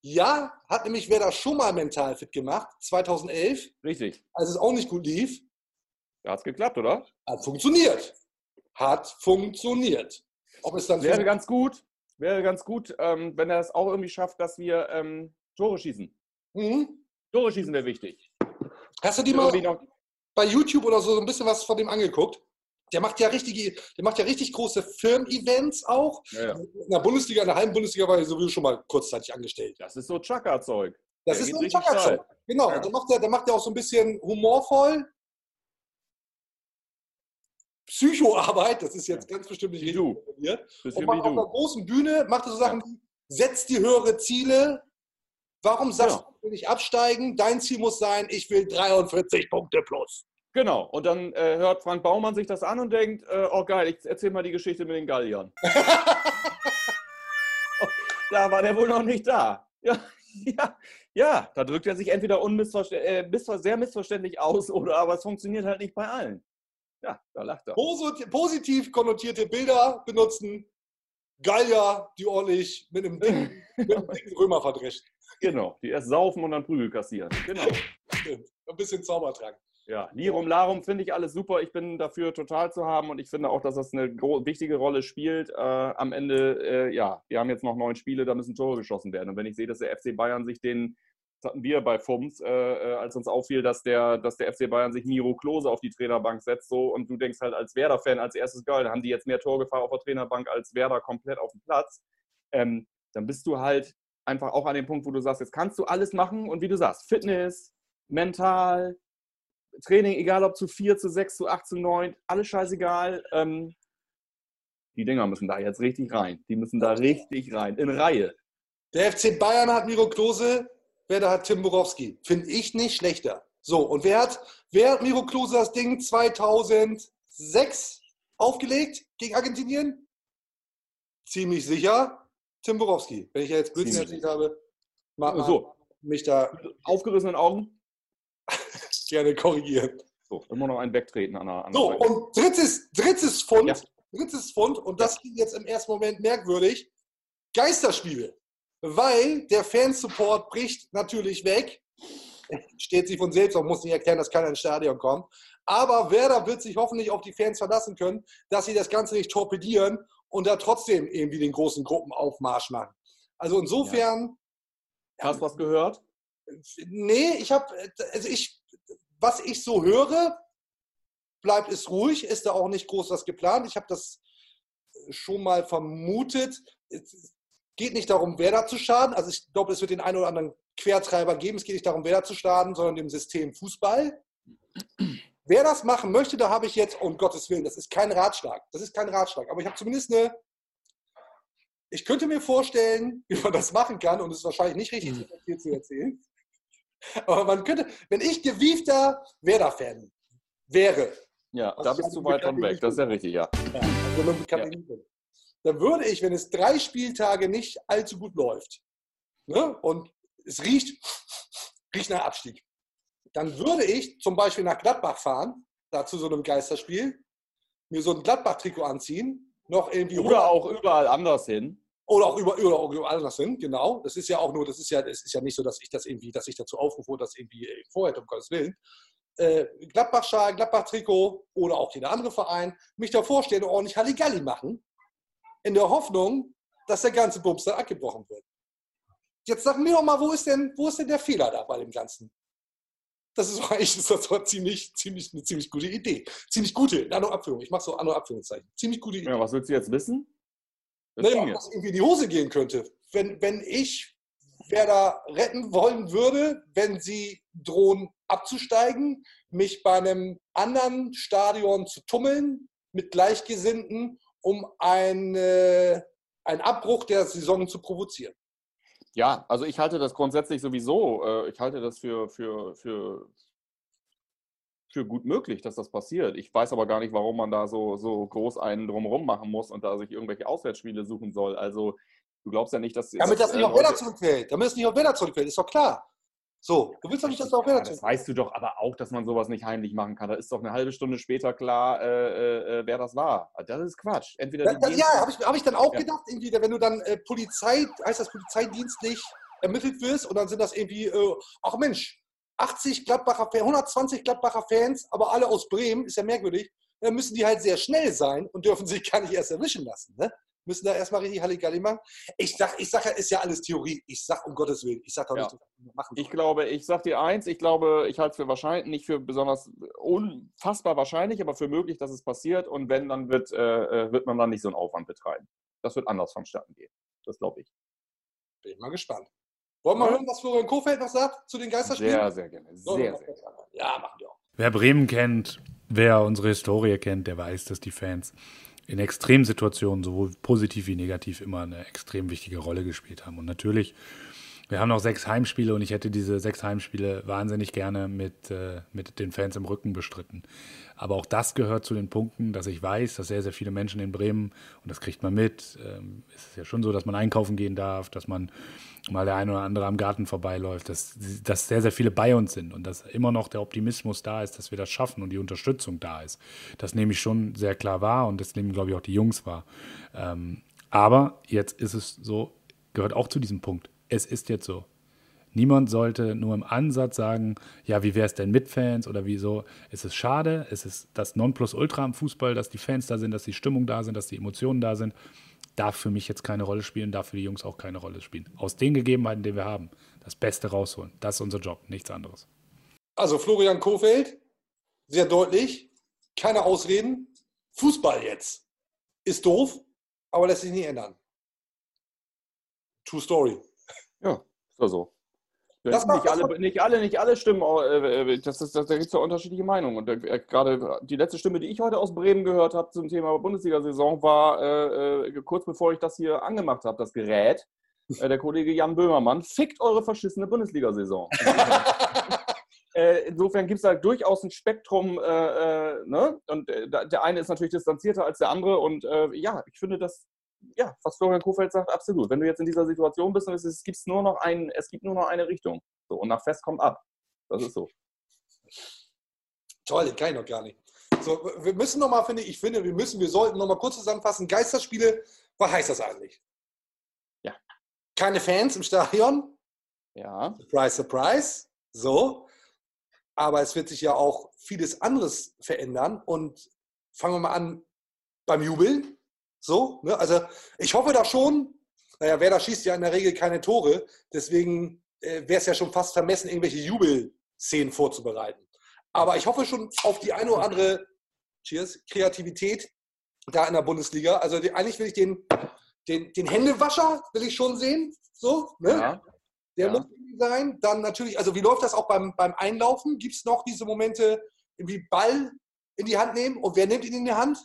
ja, hat nämlich wer das schon mal mental fit gemacht, 2011, Richtig. als es auch nicht gut lief, Da hat es geklappt, oder? hat funktioniert. Hat funktioniert. Ob es dann Wäre ganz gut, wäre ganz gut, ähm, wenn er es auch irgendwie schafft, dass wir ähm, Tore schießen. Mhm. Tore schießen wäre wichtig. Hast du die mal Irgendwie noch, bei YouTube oder so ein bisschen was von dem angeguckt? Der macht ja richtige, der macht ja richtig große Firmen-Events auch. ja, ja. In der Bundesliga, in der halben Bundesliga war er sowieso schon mal kurzzeitig angestellt. Das ist so Chaka-Zeug. Das Der ist so ein steil. Genau, Ja. da macht, er, da macht er auch so ein bisschen humorvoll. Psychoarbeit, das ist jetzt ganz bestimmt nicht Wie du. Und macht auf einer großen Bühne, macht er so Sachen wie, setzt die höhere Ziele. Warum sagst Ja. du, ich will nicht absteigen? Dein Ziel muss sein, ich will 43 Punkte plus. Genau. Und dann äh, hört Frank Baumann sich das an und denkt, äh, oh geil, ich erzähl mal die Geschichte mit den Galliern. da war der wohl noch nicht da. Ja, ja, ja. Da drückt er sich entweder äh, missver sehr missverständlich aus oder aber es funktioniert halt nicht bei allen. Ja, da lacht er. Posit- Positiv konnotierte Bilder benutzen. Gallier, die ordentlich mit einem dicken, mit einem dicken Römer verdrescht. Genau, die erst saufen und dann Prügel kassieren. Genau. Stimmt. Ein bisschen Zaubertrank. Ja, Lirum Larum finde ich alles super. Ich bin dafür total zu haben und ich finde auch, dass das eine wichtige Rolle spielt. Äh, am Ende, äh, ja, wir haben jetzt noch neun Spiele, da müssen Tore geschossen werden. Und wenn ich sehe, dass der FC Bayern sich den, das hatten wir bei FUMS, äh, äh, als uns auffiel, dass der, dass der FC Bayern sich Miro Klose auf die Trainerbank setzt, so und du denkst halt als Werder-Fan als erstes geil, da haben die jetzt mehr Torgefahr auf der Trainerbank als Werder komplett auf dem Platz. Ähm, dann bist du halt einfach auch an dem Punkt, wo du sagst, jetzt kannst du alles machen und wie du sagst, Fitness, mental, Training, egal ob zu 4, zu 6, zu 8, zu 9, alles scheißegal. Ähm, die Dinger müssen da jetzt richtig rein. Die müssen da richtig rein, in Reihe. Der FC Bayern hat Miro Klose, wer hat Tim Borowski. Finde ich nicht schlechter. So, und wer hat, wer hat Miro Klose das Ding 2006 aufgelegt gegen Argentinien? Ziemlich sicher Tim Borowski. Wenn ich ja jetzt Blödsinn erzählt habe, mag so. mich da. Aufgerissenen Augen? gerne korrigieren. So, immer noch ein Wegtreten an der, an So, Seite. und drittes, drittes Fund, ja. drittes Fund, und das klingt jetzt im ersten Moment merkwürdig, Geisterspiele. Weil der Fansupport bricht natürlich weg. Steht sich von selbst und muss nicht erklären, dass keiner ins Stadion kommt. Aber Werder wird sich hoffentlich auf die Fans verlassen können, dass sie das Ganze nicht torpedieren und da trotzdem irgendwie den großen Gruppenaufmarsch machen. Also insofern. Ja. Hast du was gehört? Nee, ich habe, also ich was ich so höre, bleibt es ruhig, ist da auch nicht groß was geplant. Ich habe das schon mal vermutet. Es geht nicht darum, wer da zu schaden. Also ich glaube, es wird den einen oder anderen Quertreiber geben. Es geht nicht darum, wer da zu schaden, sondern dem System Fußball. Wer das machen möchte, da habe ich jetzt, um Gottes Willen, das ist kein Ratschlag. Das ist kein Ratschlag. Aber ich habe zumindest eine. Ich könnte mir vorstellen, wie man das machen kann, und es ist wahrscheinlich nicht richtig, mhm. hier zu erzählen. Aber man könnte, wenn ich gewiefter Werder-Fan wäre. Ja, da bist du weit von weg, das ist ja richtig, ja. ja, also ja. Dann würde ich, wenn es drei Spieltage nicht allzu gut läuft ne, und es riecht, riecht nach Abstieg, dann würde ich zum Beispiel nach Gladbach fahren, da zu so einem Geisterspiel, mir so ein Gladbach-Trikot anziehen, noch irgendwie. Oder auch überall anders hin. Oder auch über, oder auch über alles sind, genau. Das ist ja auch nur, das ist ja, es ist ja nicht so, dass ich das irgendwie, dass ich dazu aufrufe, das irgendwie äh, vorher, um Gottes Willen. Äh, Gladbach-Schal, Gladbach-Trikot oder auch jeder andere Verein, mich da vorstellen und ordentlich Halligalli machen, in der Hoffnung, dass der ganze Bums dann abgebrochen wird. Jetzt sag mir doch mal, wo ist denn, wo ist denn der Fehler da bei dem Ganzen? Das ist eigentlich das ist ziemlich, ziemlich, eine ziemlich gute Idee. Ziemlich gute, in Abführung. Ich mache so andere Abführungszeichen. Ziemlich gute Idee. Ja, was willst du jetzt wissen? naja, was irgendwie in die Hose gehen könnte. Wenn, wenn ich wer da retten wollen würde, wenn sie drohen abzusteigen, mich bei einem anderen Stadion zu tummeln mit Gleichgesinnten, um eine, einen Abbruch der Saison zu provozieren. Ja, also ich halte das grundsätzlich sowieso, äh, ich halte das für, für, für, für gut möglich, dass das passiert. Ich weiß aber gar nicht, warum man da so, so groß einen drumherum machen muss und da sich irgendwelche Auswärtsspiele suchen soll. Also du glaubst ja nicht, dass... Damit das, das nicht auf Werder zurückfällt. Damit es nicht auf Werder zurückfällt, ist doch klar. So, du willst doch nicht, dass du auf zurückfällt. Das weißt du doch aber auch, dass man sowas nicht heimlich machen kann. Da ist doch eine halbe Stunde später klar, äh, äh, äh wer das war. Das ist Quatsch. Entweder ja, das, ja habe ich, hab ich dann auch ja. gedacht, irgendwie, wenn du dann äh, Polizei, heißt das polizeidienstlich ermittelt wirst und dann sind das irgendwie, äh, ach Mensch, 80 Gladbacher Fans, 120 Gladbacher Fans, aber alle aus Bremen, ist ja merkwürdig, dann müssen die halt sehr schnell sein und dürfen sich gar nicht erst erwischen lassen. Ne? Müssen da erstmal richtig Halligalli machen. Ich sag, ich sag ja, ist ja alles Theorie. Ich sag um Gottes Willen, ich sag doch nicht, ja. machen Ich glaube, ich sag dir eins, ich glaube, ich halte es für wahrscheinlich, nicht für besonders unfassbar wahrscheinlich, aber für möglich, dass es passiert. Und wenn, dann wird, äh, äh wird man dann nicht so einen Aufwand betreiben. Das wird anders vonstatten gehen. Das glaube ich. Bin ich mal gespannt. Wollen wir hören, was Florian Kofeld noch sagt zu den Geisterspielen? Sehr, sehr gerne. Sehr, sehr, sehr gerne. Ja, machen wir auch. Wer Bremen kennt, wer unsere Historie kennt, der weiß, dass die Fans in Extremsituationen, sowohl positiv wie negativ, immer eine extrem wichtige Rolle gespielt haben. Und natürlich, wir haben noch sechs Heimspiele und ich hätte diese sechs Heimspiele wahnsinnig gerne mit, äh, mit den Fans im Rücken bestritten. Aber auch das gehört zu den Punkten, dass ich weiß, dass sehr, sehr viele Menschen in Bremen, und das kriegt man mit, ähm, ist es ja schon so, dass man einkaufen gehen darf, dass man mal der eine oder andere am Garten vorbeiläuft, dass, dass sehr, sehr viele bei uns sind und dass immer noch der Optimismus da ist, dass wir das schaffen und die Unterstützung da ist. Das nehme ich schon sehr klar wahr und das nehmen, glaube ich, auch die Jungs wahr. Ähm, Aber jetzt ist es so, gehört auch zu diesem Punkt. Es ist jetzt so. Niemand sollte nur im Ansatz sagen, ja, wie wäre es denn mit Fans oder wieso. Es ist schade, es ist das Nonplusultra am Fußball, dass die Fans da sind, dass die Stimmung da sind, dass die Emotionen da sind. Darf für mich jetzt keine Rolle spielen, darf für die Jungs auch keine Rolle spielen. Aus den Gegebenheiten, die wir haben, das Beste rausholen. Das ist unser Job, nichts anderes. Also Florian Kofeld, sehr deutlich, keine Ausreden. Fußball jetzt ist doof, aber lässt sich nie ändern. True Story. Ja, ist doch so. Das nicht, macht- alle, nicht alle, nicht alle Stimmen, äh, äh, das ist, das, da gibt es ja unterschiedliche Meinungen. Und äh, gerade die letzte Stimme, die ich heute aus Bremen gehört habe zum Thema Bundesliga-Saison, war äh, äh, kurz bevor ich das hier angemacht habe, das Gerät, äh, der Kollege Jan Böhmermann, fickt eure verschissene Bundesliga-Saison. Insofern gibt es da durchaus ein Spektrum, ne? und der eine ist natürlich distanzierter als der andere. Und ja, ich finde das, ja, was Florian Kofeld sagt, absolut. Wenn du jetzt in dieser Situation bist, es, ist, gibt's nur noch ein, es gibt nur noch eine Richtung. So, und nach Fest kommt ab. Das ist so. Toll, den kann ich noch gar nicht. So, wir müssen noch mal, finde ich, ich finde, wir müssen, wir sollten noch mal kurz zusammenfassen. Geisterspiele, was heißt das eigentlich? Ja. Keine Fans im Stadion, Ja. surprise, surprise, so. Aber es wird sich ja auch vieles anderes verändern und fangen wir mal an beim Jubeln. So, ne? Also ich hoffe da schon, naja, Werder schießt ja in der Regel keine Tore, deswegen äh, wäre es ja schon fast vermessen, irgendwelche Jubelszenen vorzubereiten. Aber ich hoffe schon auf die eine oder andere Cheers, Kreativität da in der Bundesliga. Also die, eigentlich will ich den, den, den Händewascher will ich schon sehen. So, ne? ja. Der Ja. muss sein. Dann natürlich, also wie läuft das auch beim, beim Einlaufen? Gibt es noch diese Momente, irgendwie Ball in die Hand nehmen und wer nimmt ihn in die Hand?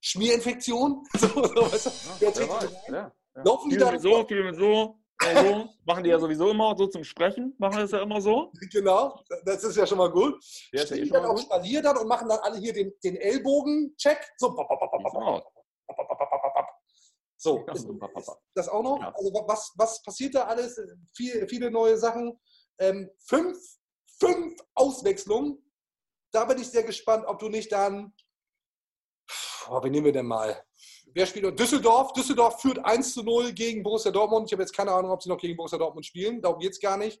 Schmierinfektion? So, so, weißt du? Ja. Ja. Laufen die da so, viel so, äh, so. Machen die ja sowieso immer so zum Sprechen. Machen das ja immer so. Genau, das ist ja schon mal gut. Ja, Stehen eh dann auf gut. Spalier dann und machen dann alle hier den, den Ellbogen-Check. So, pop, pop, pop, pop, Sieht so ist, ist das auch noch? Ja. Also was, was passiert da alles? Viel, viele neue Sachen. Ähm, fünf, fünf Auswechslungen. Da bin ich sehr gespannt, ob du nicht dann. Oh, wen nehmen wir denn mal? Wer spielt noch? Düsseldorf. Düsseldorf führt 1 zu 0 gegen Borussia Dortmund. Ich habe jetzt keine Ahnung, ob sie noch gegen Borussia Dortmund spielen. Darum geht es gar nicht.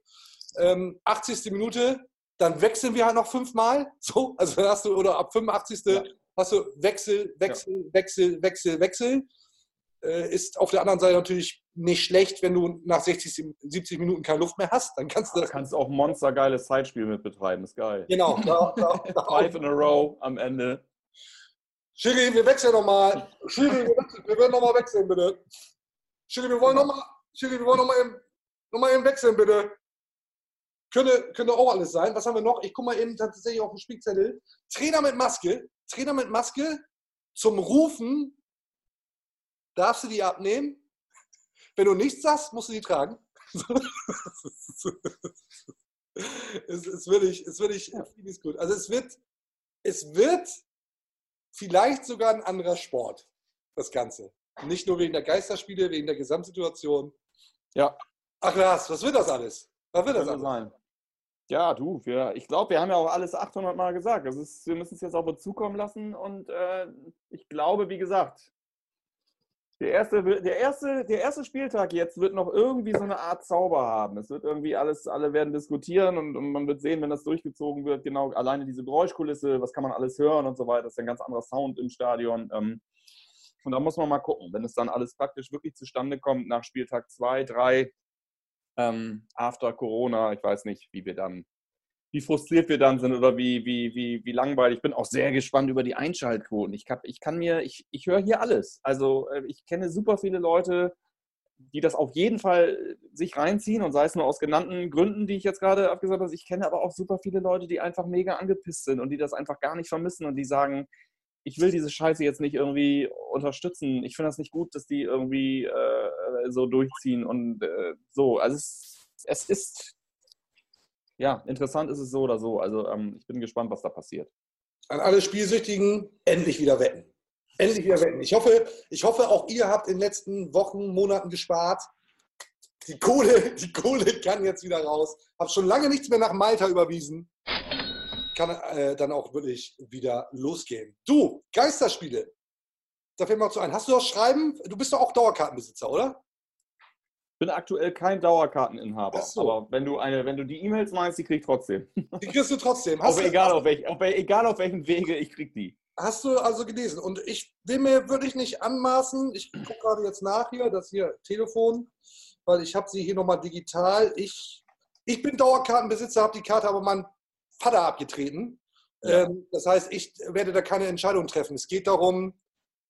Ähm, 80. Minute, dann wechseln wir halt noch fünfmal. So, also dann hast du, oder ab 85. Ja. hast du Wechsel, Wechsel, Wechsel, Wechsel, Wechsel. Äh, ist auf der anderen Seite natürlich nicht schlecht, wenn du nach 60, 70 Minuten keine Luft mehr hast. Dann kannst du Da das. kannst du auch monstergeiles Zeitspiel mit betreiben. Ist geil. Genau. Da, da, da, Five in a row am Ende. Schiri, wir wechseln nochmal. Schiri, wir, wechseln- wir werden nochmal wechseln, bitte. Schiri, wir wollen nochmal Schiri, wir wollen nochmal eben, noch mal eben wechseln, bitte. Könnte, könnte auch alles sein. Was haben wir noch? Ich gucke mal eben tatsächlich auf den Spickzettel. Trainer mit Maske. Trainer mit Maske zum Rufen. Darfst du die abnehmen? Wenn du nichts sagst, musst du die tragen. es, es wird ich, es wird ich, gut. Also es wird, es wird vielleicht sogar ein anderer Sport, das Ganze. Nicht nur wegen der Geisterspiele, wegen der Gesamtsituation. Ja. Ach Lars, was wird das alles? Was wird das Könnte alles? sein. Ja, du, wir, ich glaube, wir haben ja auch alles 800 Mal gesagt. Das ist, wir müssen es jetzt auf uns zukommen lassen und äh, ich glaube, wie gesagt, der erste, der, erste, der erste Spieltag jetzt wird noch irgendwie so eine Art Zauber haben. Es wird irgendwie alles, alle werden diskutieren und, und man wird sehen, wenn das durchgezogen wird, genau alleine diese Geräuschkulisse, was kann man alles hören und so weiter. Das ist ein ganz anderer Sound im Stadion. Ähm, und da muss man mal gucken, wenn es dann alles praktisch wirklich zustande kommt nach Spieltag 2, 3, ähm, after Corona, ich weiß nicht, wie wir dann, wie frustriert wir dann sind oder wie, wie, wie, wie langweilig. Ich bin auch sehr gespannt über die Einschaltquoten. Ich, hab, ich kann mir, ich, ich höre hier alles. Also äh, ich kenne super viele Leute, die das auf jeden Fall sich reinziehen und sei es nur aus genannten Gründen, die ich jetzt gerade abgesagt habe. Ich kenne aber auch super viele Leute, die einfach mega angepisst sind und die das einfach gar nicht vermissen und die sagen, ich will diese Scheiße jetzt nicht irgendwie unterstützen. Ich finde das nicht gut, dass die irgendwie äh, so durchziehen und äh, so. Also es, es ist, ja, interessant ist es so oder so. Also ähm, ich bin gespannt, was da passiert. An alle Spielsüchtigen, endlich wieder wetten. Endlich wieder wetten. Ich hoffe, ich hoffe, auch ihr habt in den letzten Wochen, Monaten gespart. Die Kohle, die Kohle kann jetzt wieder raus. Hab schon lange nichts mehr nach Malta überwiesen. Kann äh, dann auch wirklich wieder losgehen. Du, Geisterspiele. da fällt mir auch zu ein. Hast du das Schreiben? Du bist doch auch Dauerkartenbesitzer, oder? Bin aktuell kein Dauerkarteninhaber. So. Aber wenn du, eine, wenn du die E-Mails meinst, die krieg ich trotzdem. Die kriegst du trotzdem. Hast Auf, du, egal, auf welch, auf, egal auf welchem Wege, ich krieg die. Hast du also gelesen? Und ich will mir wirklich nicht anmaßen, ich gucke gerade jetzt nach hier, das hier Telefon, weil ich habe sie hier nochmal digital. Ich, ich bin Dauerkartenbesitzer, habe die Karte aber meinem Vater abgetreten. Ja. Ähm, das heißt, ich werde da keine Entscheidung treffen. Es geht darum,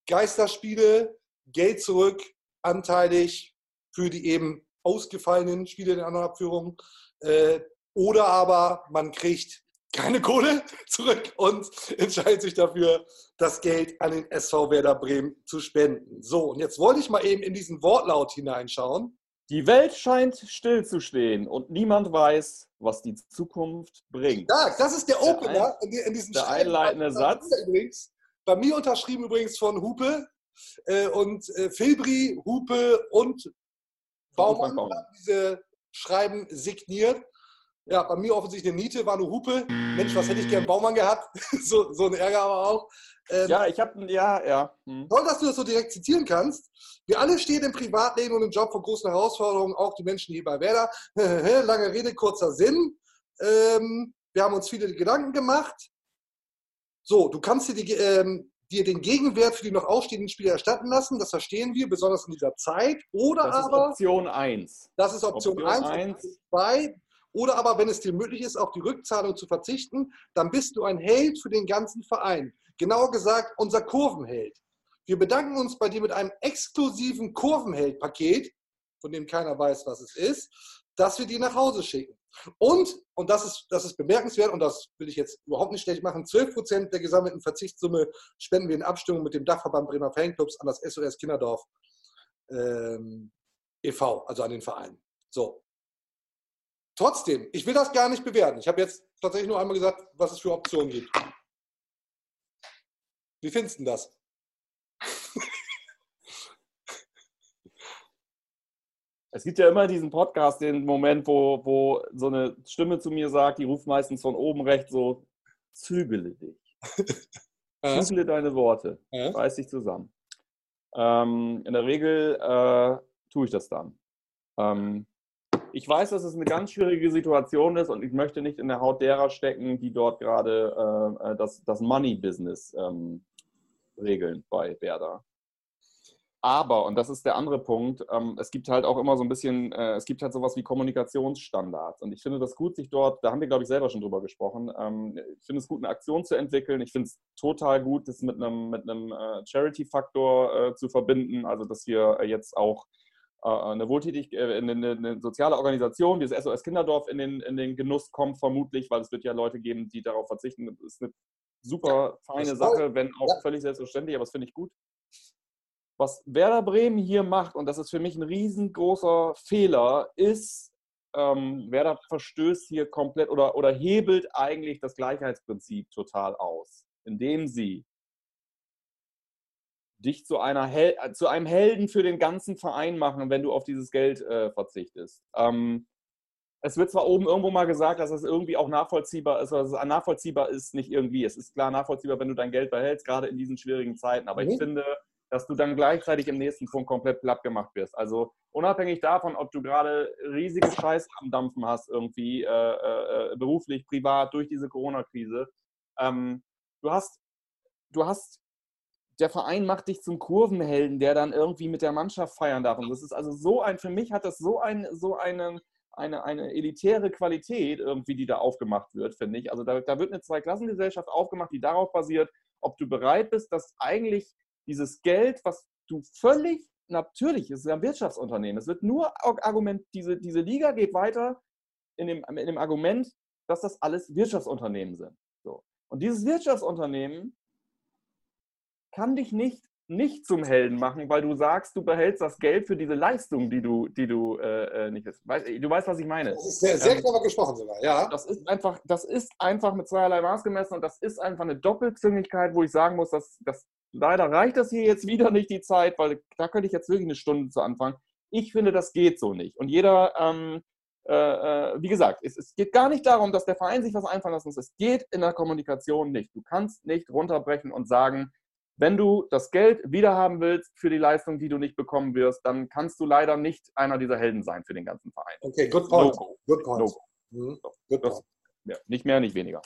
Geisterspiele, Geld zurück, anteilig für die eben ausgefallenen Spiele in anderen Abführungen. Äh, oder aber man kriegt keine Kohle zurück und entscheidet sich dafür, das Geld an den SV Werder Bremen zu spenden. So, und jetzt wollte ich mal eben in diesen Wortlaut hineinschauen. Die Welt scheint stillzustehen und niemand weiß, was die Zukunft bringt. Ja, das ist der Der Opener in, in diesem der Schreiben. einleitende Satz. Übrigens, bei mir unterschrieben übrigens von Hupe äh, und äh, Filbri, Hupe und Baumann Baumann. haben diese Schreiben signiert. Ja, bei mir offensichtlich eine Niete, war eine Hupe. Mensch, was hätte ich gern Baumann gehabt? so, so ein Ärger aber auch. Ähm, Ja, ich habe, ja, ja. Hm. Toll, dass du das so direkt zitieren kannst. Wir alle stehen im Privatleben und im Job vor großen Herausforderungen, auch die Menschen hier bei Werder. Lange Rede, kurzer Sinn. Ähm, wir haben uns viele Gedanken gemacht. So, du kannst dir, die, ähm, dir den Gegenwert für die noch ausstehenden Spiele erstatten lassen. Das verstehen wir, besonders in dieser Zeit. Oder Das ist aber, Option 1. das ist Option Option 1, eins. 2. Oder aber, wenn es dir möglich ist, auf die Rückzahlung zu verzichten, dann bist du ein Held für den ganzen Verein. Genauer gesagt, unser Kurvenheld. Wir bedanken uns bei dir mit einem exklusiven Kurvenheld-Paket, von dem keiner weiß, was es ist, das wir dir nach Hause schicken. Und, und das ist, das ist bemerkenswert, und das will ich jetzt überhaupt nicht schlecht machen, 12% der gesammelten Verzichtssumme spenden wir in Abstimmung mit dem Dachverband Bremer Fanclubs an das SOS Kinderdorf ähm, e.V., also an den Verein. So. Trotzdem, ich will das gar nicht bewerten. Ich habe jetzt tatsächlich nur einmal gesagt, was es für Optionen gibt. Wie findest du das? Es gibt ja immer diesen Podcast, den Moment, wo, wo so eine Stimme zu mir sagt, die ruft meistens von oben rechts so, zügele dich. Zügele deine Worte. Reiß dich zusammen. Ähm, in der Regel äh, tue ich das dann. Ähm, ich weiß, dass es eine ganz schwierige Situation ist und ich möchte nicht in der Haut derer stecken, die dort gerade äh, äh, das, das Money-Business ähm, regeln bei Werder. Aber, und das ist der andere Punkt, ähm, es gibt halt auch immer so ein bisschen, äh, es gibt halt sowas wie Kommunikationsstandards. Und ich finde das gut, sich dort, da haben wir, glaube ich, selber schon drüber gesprochen, ähm, ich finde es gut, eine Aktion zu entwickeln. Ich finde es total gut, das mit einem, mit einem äh, Charity-Faktor äh, zu verbinden. Also, dass wir äh, jetzt auch äh, eine wohltätig, äh, eine, eine, eine soziale Organisation, dieses SOS Kinderdorf, in den, in den Genuss kommt, vermutlich, weil es wird ja Leute geben, die darauf verzichten. Das ist eine super feine. Sache, wenn auch völlig selbstverständlich, aber das finde ich gut. Was Werder Bremen hier macht, und das ist für mich ein riesengroßer Fehler, ist, ähm, Werder verstößt hier komplett oder, oder hebelt eigentlich das Gleichheitsprinzip total aus, indem sie dich zu, einer Hel zu einem Helden für den ganzen Verein machen, wenn du auf dieses Geld äh, verzichtest. Ähm, es wird zwar oben irgendwo mal gesagt, dass es irgendwie auch nachvollziehbar ist, also nachvollziehbar ist nicht irgendwie. Es ist klar nachvollziehbar, wenn du dein Geld behältst, gerade in diesen schwierigen Zeiten. Aber Mhm. ich finde, dass du dann gleichzeitig im nächsten Punkt komplett platt gemacht wirst. Also unabhängig davon, ob du gerade riesige Scheiße am Dampfen hast, irgendwie äh, äh, beruflich, privat, durch diese Corona-Krise. Ähm, du hast, du hast, der Verein macht dich zum Kurvenhelden, der dann irgendwie mit der Mannschaft feiern darf. Und das ist also so ein, für mich hat das so ein, so einen, eine, eine elitäre Qualität irgendwie, die da aufgemacht wird, finde ich. Also da, da wird eine Zweiklassengesellschaft aufgemacht, die darauf basiert, ob du bereit bist, dass eigentlich dieses Geld, was du völlig natürlich, es ist ein Wirtschaftsunternehmen, es wird nur Argument, diese, diese Liga geht weiter in dem, in dem Argument, dass das alles Wirtschaftsunternehmen sind. So. Und dieses Wirtschaftsunternehmen kann dich nicht, nicht zum Helden machen, weil du sagst, du behältst das Geld für diese Leistung, die du, die du äh, äh, nicht weißt. Du weißt, was ich meine. Das ist sehr, sehr Ähm, clever gesprochen sogar, ja. Das ist einfach, das ist einfach mit zweierlei Maß gemessen und das ist einfach eine Doppelzüngigkeit, wo ich sagen muss, dass, dass leider reicht das hier jetzt wieder nicht die Zeit, weil da könnte ich jetzt wirklich eine Stunde zu anfangen. Ich finde, das geht so nicht. Und jeder, ähm, äh, äh, wie gesagt, es, es geht gar nicht darum, dass der Verein sich was einfallen lassen muss. Es geht in der Kommunikation nicht. Du kannst nicht runterbrechen und sagen, wenn du das Geld wiederhaben willst für die Leistung, die du nicht bekommen wirst, dann kannst du leider nicht einer dieser Helden sein für den ganzen Verein. Okay, good point. No-Go. Good point. No-Go. Mhm. Good Das- point. Ja, nicht mehr, nicht weniger.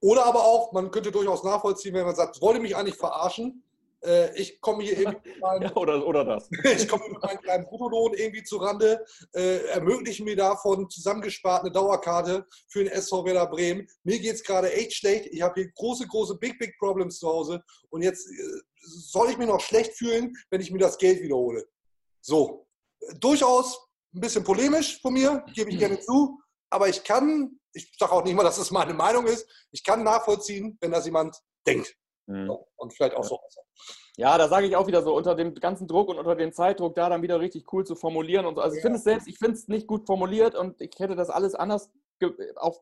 Oder aber auch, man könnte durchaus nachvollziehen, wenn man sagt, wollte mich eigentlich verarschen. Äh, ich komme hier irgendwie mit meinem, Ja, oder, oder das. ich komme mit meinem kleinen Bruttolohn irgendwie zu Rande, äh, ermöglichen mir davon zusammengespart eine Dauerkarte für den SV Werder Bremen. Mir geht es gerade echt schlecht. Ich habe hier große, große Big, Big Problems zu Hause. Und jetzt äh, soll ich mich noch schlecht fühlen, wenn ich mir das Geld wiederhole. So, durchaus ein bisschen polemisch von mir, gebe ich gerne zu. Aber ich kann, ich sage auch nicht mal, dass es meine Meinung ist, ich kann nachvollziehen, wenn das jemand denkt. Mhm. Und vielleicht auch so. Ja, da sage ich auch wieder so, unter dem ganzen Druck und unter dem Zeitdruck da dann wieder richtig cool zu formulieren und so. Also ich finde es selbst, ich finde es nicht gut formuliert und ich hätte das alles anders auf,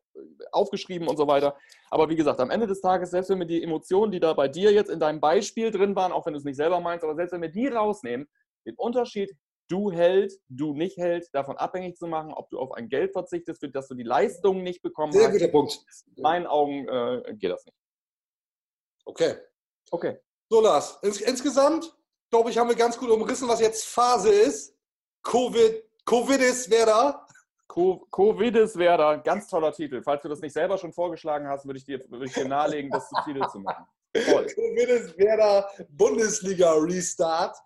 aufgeschrieben und so weiter. Aber wie gesagt, am Ende des Tages, selbst wenn wir die Emotionen, die da bei dir jetzt in deinem Beispiel drin waren, auch wenn du es nicht selber meinst, aber selbst wenn wir die rausnehmen, den Unterschied, du hält, du nicht hält, davon abhängig zu machen, ob du auf ein Geld verzichtest, für das du die Leistung nicht bekommen Sehr hast, guter Punkt. in meinen Augen äh, geht das nicht. Okay. Okay. So, Lars, ins, insgesamt, glaube ich, haben wir ganz gut umrissen, was jetzt Phase ist. Covid, Covid ist Werder. Co- Covidis Werder, ganz toller Titel. Falls du das nicht selber schon vorgeschlagen hast, würde ich dir, würde ich dir nahelegen, das zum Titel zu machen. Toll. Covid ist Werder Bundesliga Restart.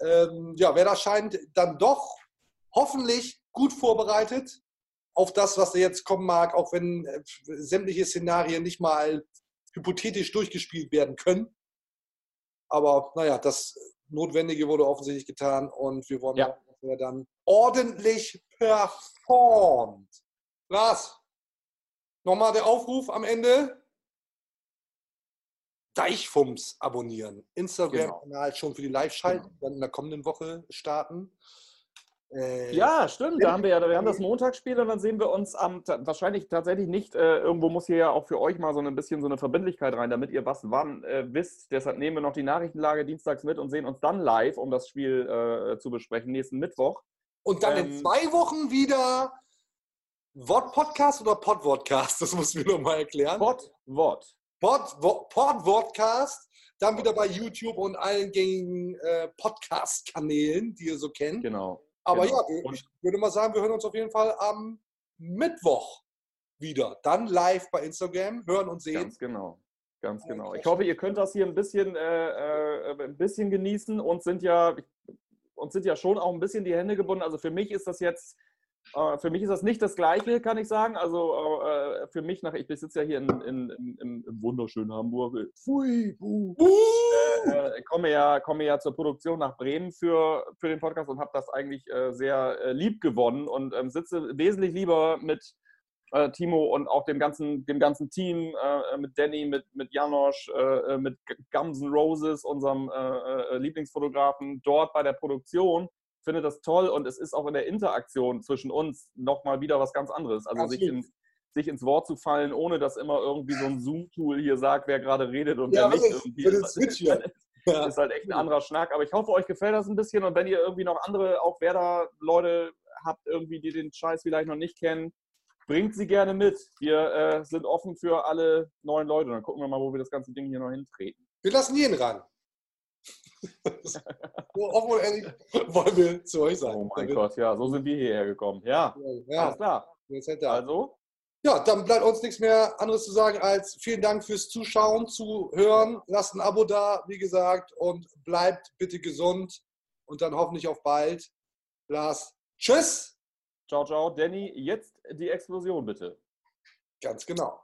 Ähm, ja, Werder scheint dann doch hoffentlich gut vorbereitet auf das, was da jetzt kommen mag, auch wenn äh, sämtliche Szenarien nicht mal hypothetisch durchgespielt werden können. Aber naja, das Notwendige wurde offensichtlich getan und wir wollen Ja. dass er dann ordentlich performt. Lars, nochmal der Aufruf am Ende. Deichfums abonnieren. Instagram-Kanal schon für die Live-Schalten, dann in der kommenden Woche starten. Äh, Ja, stimmt. Da haben wir ja, wir haben das Montagsspiel und dann sehen wir uns am wahrscheinlich tatsächlich nicht. Äh, irgendwo muss hier ja auch für euch mal so ein bisschen so eine Verbindlichkeit rein, damit ihr was wann äh, wisst. Deshalb nehmen wir noch die Nachrichtenlage dienstags mit und sehen uns dann live, um das Spiel äh, zu besprechen, nächsten Mittwoch. Und dann in ähm, zwei Wochen wieder Wort-Podcast oder Pod-Podcast? Das musst du mir nochmal erklären. Pod, Wort. Pod- Wo- Pod-Podcast. Dann wieder bei YouTube und allen gängigen äh, Podcast-Kanälen, die ihr so kennt. Genau. Aber genau. ja, Und- ich würde mal sagen, wir hören uns auf jeden Fall am Mittwoch wieder. Dann live bei Instagram, hören und sehen. Ganz genau. Ganz Ja, genau. Ich hoffe, ihr könnt das hier ein bisschen, äh, äh, ein bisschen genießen und sind ja, uns sind ja schon auch ein bisschen die Hände gebunden. Also für mich ist das jetzt, äh, für mich ist das nicht das Gleiche, kann ich sagen. Also äh, für mich nach, ich sitze ja hier in, in, in, im, wunderschönen Hamburg. Pfui, buh. Äh, komme ja, komme ja zur Produktion nach Bremen für, für den Podcast und habe das eigentlich äh, sehr äh, lieb gewonnen und ähm, sitze wesentlich lieber mit äh, Timo und auch dem ganzen, dem ganzen Team, äh, mit Danny, mit, mit Janosch, äh, mit Guns N' Roses, unserem äh, äh, Lieblingsfotografen, dort bei der Produktion. Finde das toll und es ist auch in der Interaktion zwischen uns nochmal wieder was ganz anderes. Also sich, in, sich ins Wort zu fallen, ohne dass immer irgendwie so ein Zoom-Tool hier sagt, wer gerade redet und Ja, wer nicht. Irgendwie den ist-. Ja. ist halt echt ein anderer Schnack. Aber ich hoffe, euch gefällt das ein bisschen. Und wenn ihr irgendwie noch andere, auch Werder-Leute habt, irgendwie, die den Scheiß vielleicht noch nicht kennen, bringt sie gerne mit. Wir äh, sind offen für alle neuen Leute. Dann gucken wir mal, wo wir das ganze Ding hier noch hintreten. Wir lassen jeden ran. so offen und ehrlich wollen wir zu euch sein. Oh mein Gott, ja, so sind wir hierher gekommen. Ja, alles Ja, klar. hätte er. Also, Ja, dann bleibt uns nichts mehr anderes zu sagen als vielen Dank fürs Zuschauen, Zuhören. Lasst ein Abo da, wie gesagt, und bleibt bitte gesund und dann hoffentlich auf bald. Lars, tschüss. ciao, ciao. Danny, jetzt die Explosion bitte. Ganz genau.